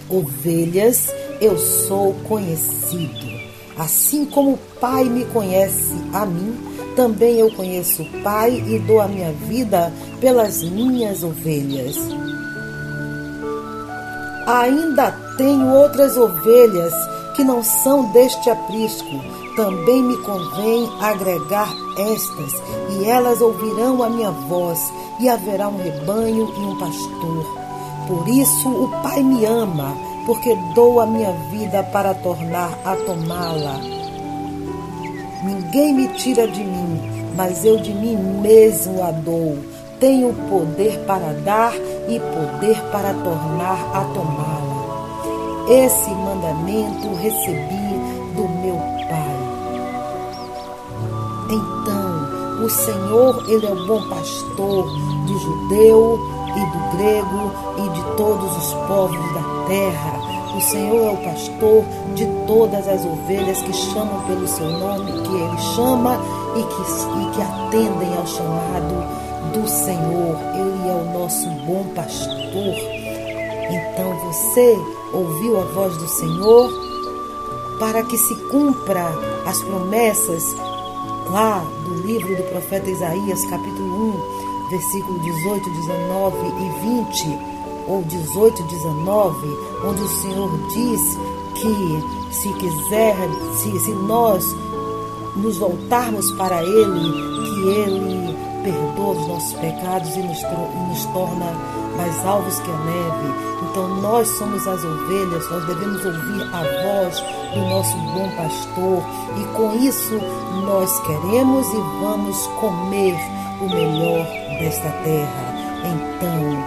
ovelhas eu sou conhecido. Assim como o Pai me conhece a mim, também eu conheço o Pai e dou a minha vida pelas minhas ovelhas. Ainda tenho outras ovelhas que não são deste aprisco. Também me convém agregar estas, e elas ouvirão a minha voz, e haverá um rebanho e um pastor. Por isso o Pai me ama, porque dou a minha vida para tornar a tomá-la. Ninguém me tira de mim, mas eu de mim mesmo a dou. Tenho poder para dar e poder para tornar a tomá-la. Esse mandamento recebi do meu Pai. Então, o Senhor, Ele é o bom pastor do judeu e do grego e de todos os povos da terra. O Senhor é o pastor de todas as ovelhas que chamam pelo seu nome, que Ele chama e que, e que atendem ao chamado do Senhor. Ele é o nosso bom pastor. Então você ouviu a voz do Senhor para que se cumpra as promessas lá do livro do profeta Isaías, capítulo 1, versículo 18, 19 e 20, ou 18, 19, onde o Senhor diz que se quiser, se, se nós nos voltarmos para Ele, que Ele perdoa os nossos pecados e nos, e nos torna mais alvos que a neve. Então nós somos as ovelhas, nós devemos ouvir a voz do nosso bom pastor e com isso nós queremos e vamos comer o melhor desta terra. Então,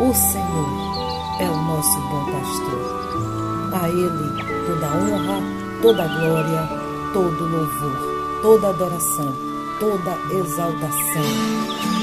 o Senhor é o nosso bom pastor. A Ele toda honra, toda glória, todo louvor, toda adoração, toda exaltação.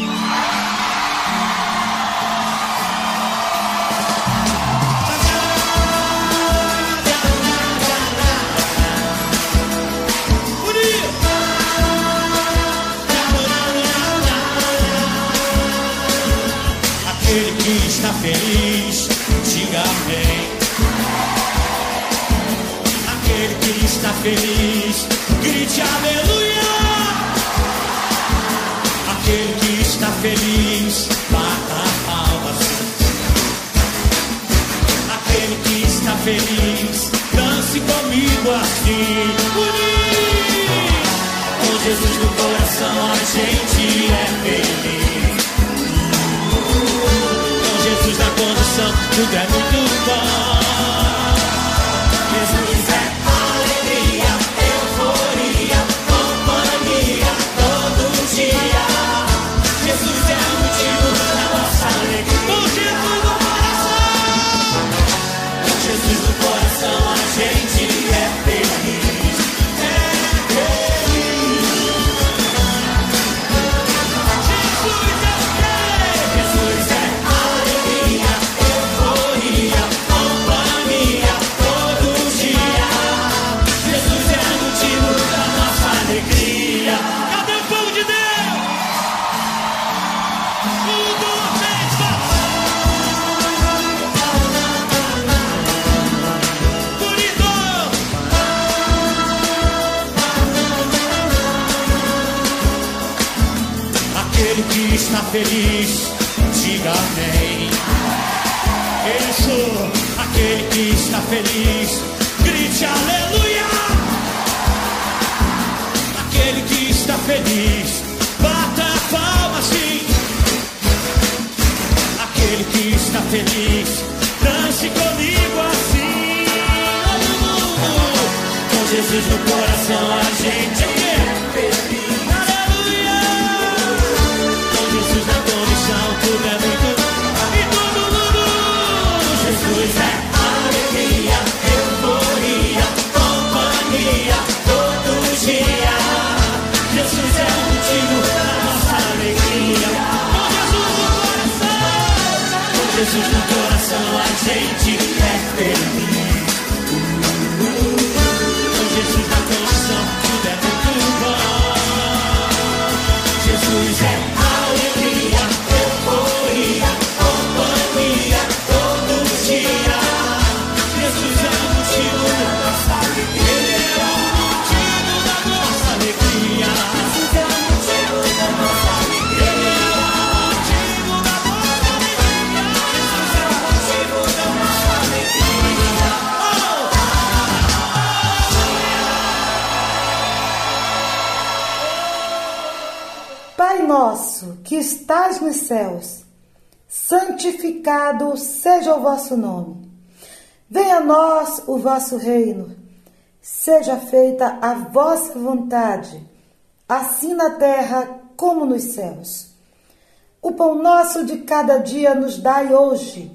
Feliz, grite aleluia. Aquele que está feliz, bata palmas. Aquele que está feliz, dance comigo assim. Unir. Com Jesus no coração a gente é feliz. Com Jesus na condição, tudo é muito bom. Que está feliz, dance comigo assim. Todo mundo, com Jesus no coração a gente nos céus, santificado seja o vosso nome. Venha a nós o vosso reino. Seja feita a vossa vontade, assim na terra como nos céus. O pão nosso de cada dia nos dai hoje.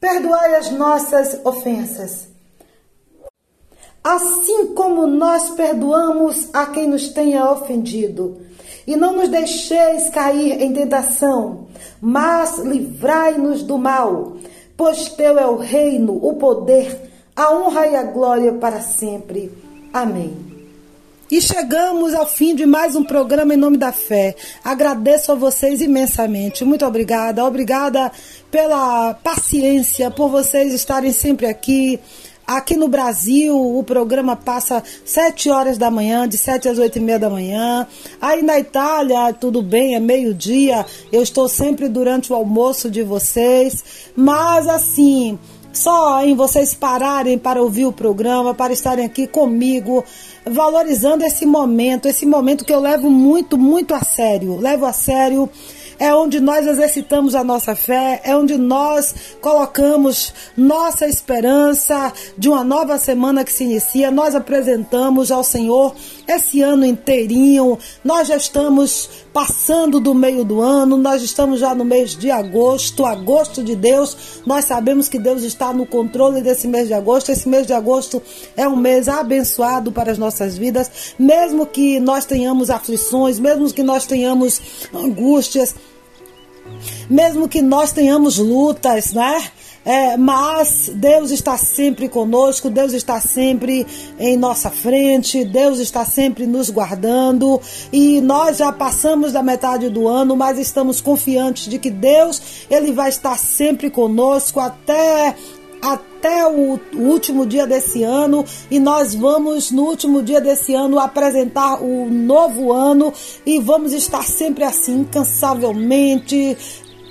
Perdoai as nossas ofensas, assim como nós perdoamos a quem nos tenha ofendido. E não nos deixeis cair em tentação, mas livrai-nos do mal, pois teu é o reino, o poder, a honra e a glória para sempre. Amém. E chegamos ao fim de mais um programa em nome da fé. Agradeço a vocês imensamente. Muito obrigada. Obrigada pela paciência, por vocês estarem sempre aqui. Aqui no Brasil, o programa passa 7 horas da manhã, de 7 às 8 e meia da manhã. Aí na Itália, tudo bem, é meio-dia. Eu estou sempre durante o almoço de vocês. Mas assim, só em vocês pararem para ouvir o programa, para estarem aqui comigo, valorizando esse momento, esse momento que eu levo muito, muito a sério. Levo a sério é onde nós exercitamos a nossa fé, é onde nós colocamos nossa esperança de uma nova semana que se inicia. Nós apresentamos ao Senhor esse ano inteirinho. Nós já estamos passando do meio do ano, nós estamos já no mês de agosto, agosto de Deus. Nós sabemos que Deus está no controle desse mês de agosto. Esse mês de agosto é um mês abençoado para as nossas vidas, mesmo que nós tenhamos aflições, mesmo que nós tenhamos angústias, mesmo que nós tenhamos lutas, né? É, mas Deus está sempre conosco, Deus está sempre em nossa frente, Deus está sempre nos guardando e nós já passamos da metade do ano, mas estamos confiantes de que Deus ele vai estar sempre conosco até até até o, último dia desse ano e nós vamos no último dia desse ano apresentar o novo ano e vamos estar sempre assim, incansavelmente,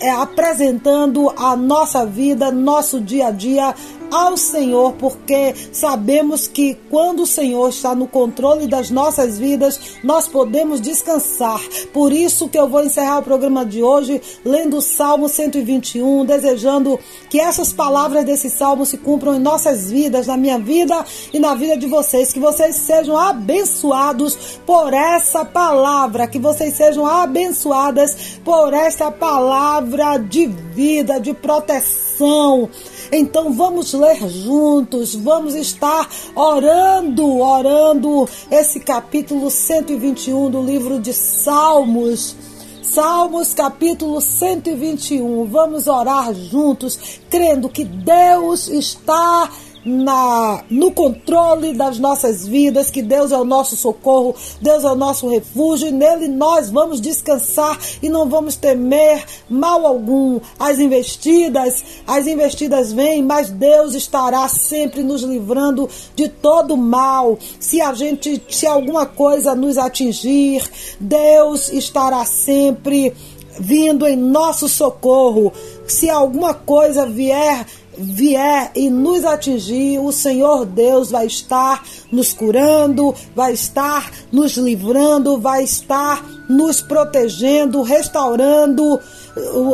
é, apresentando a nossa vida, nosso dia a dia ao Senhor, porque sabemos que quando o Senhor está no controle das nossas vidas, nós podemos descansar. Por isso que eu vou encerrar o programa de hoje lendo o Salmo 121, desejando que essas palavras desse salmo se cumpram em nossas vidas, na minha vida e na vida de vocês, que vocês sejam abençoados por essa palavra, que vocês sejam abençoadas por essa palavra de vida, de proteção então vamos ler juntos, vamos estar orando, orando esse capítulo 121 do livro de Salmos. Salmos capítulo 121. Vamos orar juntos, crendo que Deus está na, no controle das nossas vidas, que Deus é o nosso socorro, Deus é o nosso refúgio, e nele nós vamos descansar e não vamos temer mal algum. As investidas, as investidas vêm, mas Deus estará sempre nos livrando de todo mal. Se a gente, se alguma coisa nos atingir, Deus estará sempre vindo em nosso socorro. Se alguma coisa vier vier e nos atingir, o Senhor Deus vai estar nos curando, vai estar nos livrando, vai estar nos protegendo, restaurando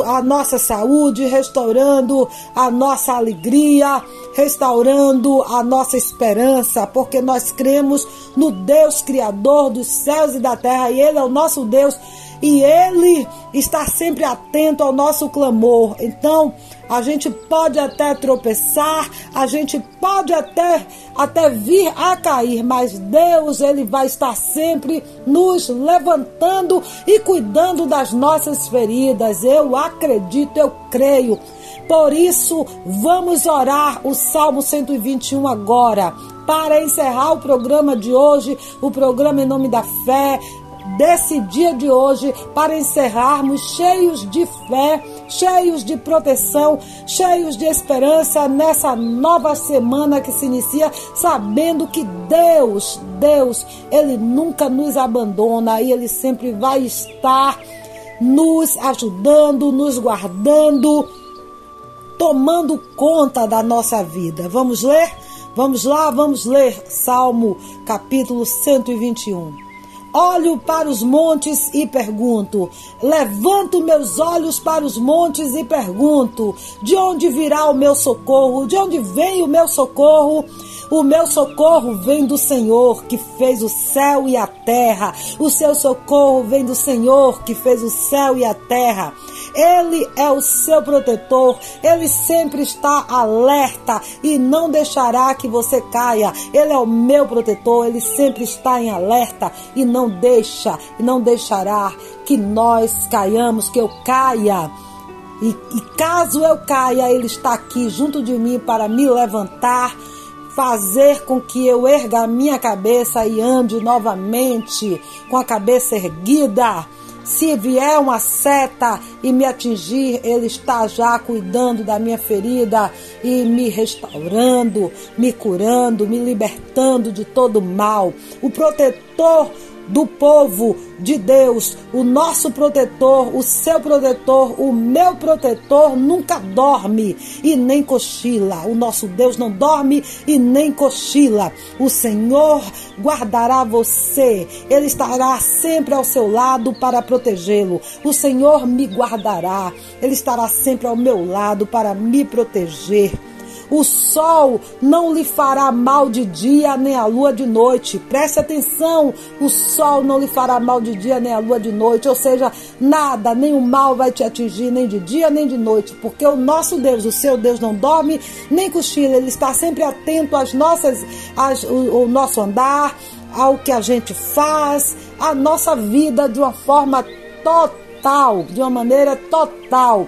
a nossa saúde, restaurando a nossa alegria, restaurando a nossa esperança, porque nós cremos no Deus Criador dos céus e da terra, e Ele é o nosso Deus e Ele está sempre atento ao nosso clamor. Então, a gente pode até tropeçar, a gente pode até, até vir a cair, mas Deus, Ele vai estar sempre nos levantando e cuidando das nossas feridas. Eu acredito, eu creio. Por isso, vamos orar o Salmo 121 agora. Para encerrar o programa de hoje, o programa em nome da fé, desse dia de hoje para encerrarmos cheios de fé, cheios de proteção, cheios de esperança nessa nova semana que se inicia, sabendo que Deus, Deus, Ele nunca nos abandona e Ele sempre vai estar nos ajudando, nos guardando, tomando conta da nossa vida. Vamos ler? Vamos lá, vamos ler Salmo capítulo 121. Olho para os montes e pergunto. Levanto meus olhos para os montes e pergunto: de onde virá o meu socorro? De onde vem o meu socorro? O meu socorro vem do Senhor que fez o céu e a terra. O seu socorro vem do Senhor que fez o céu e a terra. Ele é o seu protetor, ele sempre está alerta e não deixará que você caia. Ele é o meu protetor, ele sempre está em alerta e não deixa, não deixará que nós caiamos, que eu caia. E, e caso eu caia, ele está aqui junto de mim para me levantar fazer com que eu erga a minha cabeça e ande novamente com a cabeça erguida. Se vier uma seta e me atingir, Ele está já cuidando da minha ferida e me restaurando, me curando, me libertando de todo mal. O protetor do povo de Deus, o nosso protetor, o seu protetor, o meu protetor nunca dorme e nem cochila. O nosso Deus não dorme e nem cochila. O Senhor guardará você, ele estará sempre ao seu lado para protegê-lo. O Senhor me guardará, ele estará sempre ao meu lado para me proteger. O sol não lhe fará mal de dia, nem a lua de noite. Preste atenção: o sol não lhe fará mal de dia, nem a lua de noite. Ou seja, nada, o mal vai te atingir, nem de dia, nem de noite. Porque o nosso Deus, o seu Deus, não dorme, nem cochila. Ele está sempre atento às nossas, às, o, o nosso andar, ao que a gente faz, a nossa vida de uma forma total, de uma maneira total.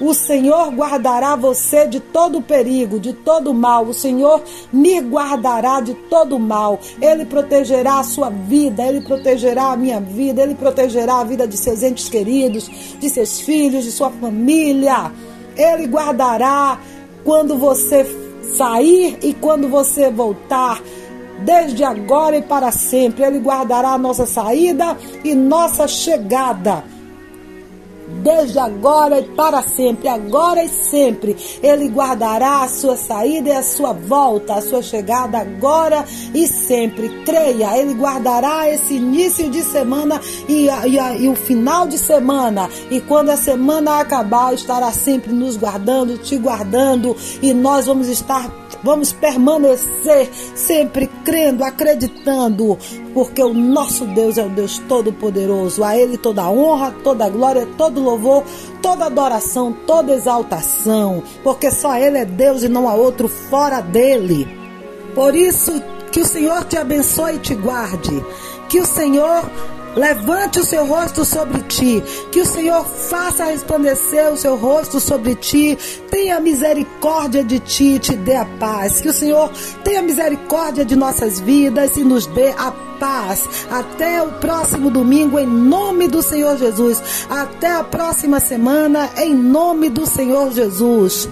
O Senhor guardará você de todo perigo, de todo mal. O Senhor me guardará de todo mal. Ele protegerá a sua vida, ele protegerá a minha vida, ele protegerá a vida de seus entes queridos, de seus filhos, de sua família. Ele guardará quando você sair e quando você voltar. Desde agora e para sempre, Ele guardará a nossa saída e nossa chegada desde agora e para sempre, agora e sempre. Ele guardará a sua saída e a sua volta, a sua chegada agora e sempre. Creia, Ele guardará esse início de semana e, e, e o final de semana. E quando a semana acabar, estará sempre nos guardando, te guardando e nós vamos estar Vamos permanecer sempre crendo, acreditando, porque o nosso Deus é o Deus Todo-Poderoso. A Ele toda honra, toda glória, todo louvor, toda adoração, toda exaltação, porque só Ele é Deus e não há outro fora dele. Por isso, que o Senhor te abençoe e te guarde. Que o Senhor Levante o seu rosto sobre ti, que o Senhor faça resplandecer o seu rosto sobre ti, tenha misericórdia de ti e te dê a paz. Que o Senhor tenha misericórdia de nossas vidas e nos dê a paz. Até o próximo domingo, em nome do Senhor Jesus. Até a próxima semana, em nome do Senhor Jesus.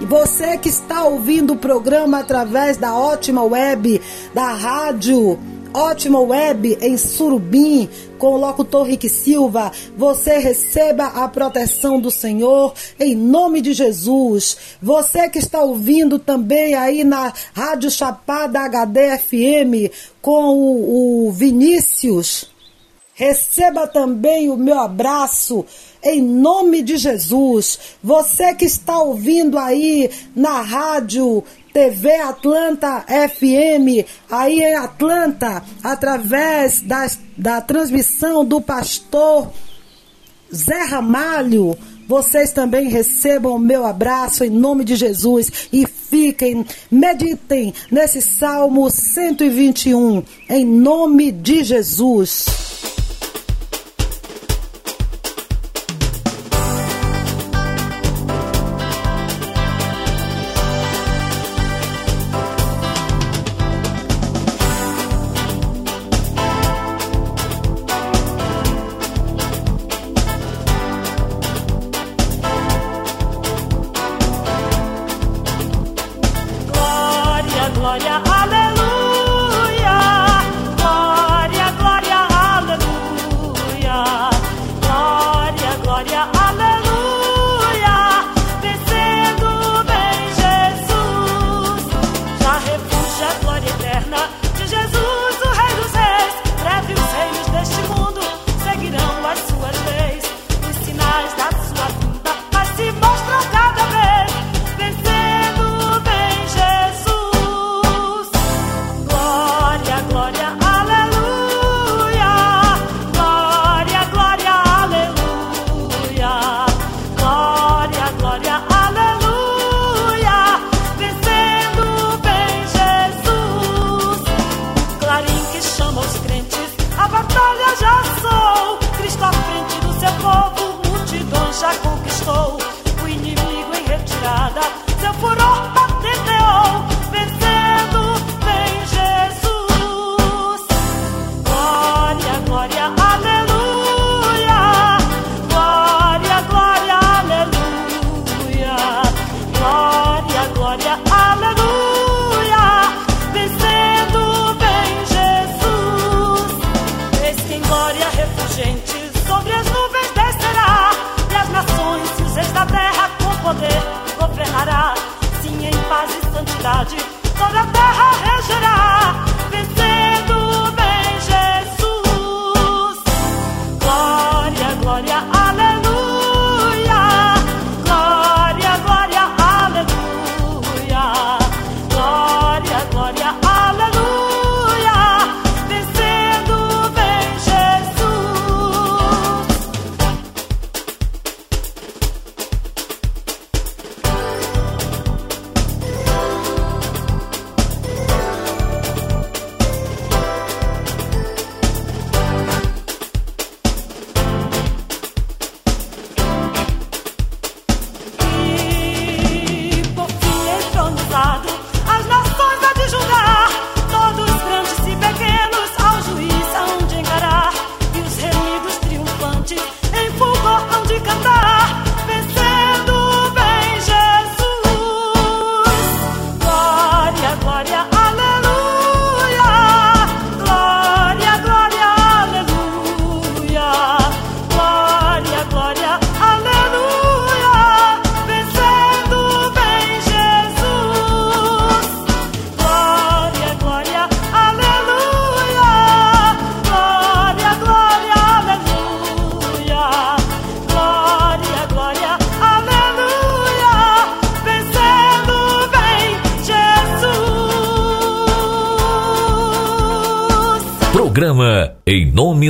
E você que está ouvindo o programa através da ótima web, da rádio Ótima Web em Surubim, com o locutor Rick Silva. Você receba a proteção do Senhor em nome de Jesus. Você que está ouvindo também aí na Rádio Chapada HD FM com o, o Vinícius. Receba também o meu abraço em nome de Jesus. Você que está ouvindo aí na rádio TV Atlanta FM, aí em Atlanta, através da, da transmissão do pastor Zé Ramalho. Vocês também recebam o meu abraço em nome de Jesus e fiquem, meditem nesse Salmo 121, em nome de Jesus.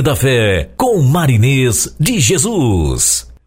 Da Fé, com Marinês de Jesus.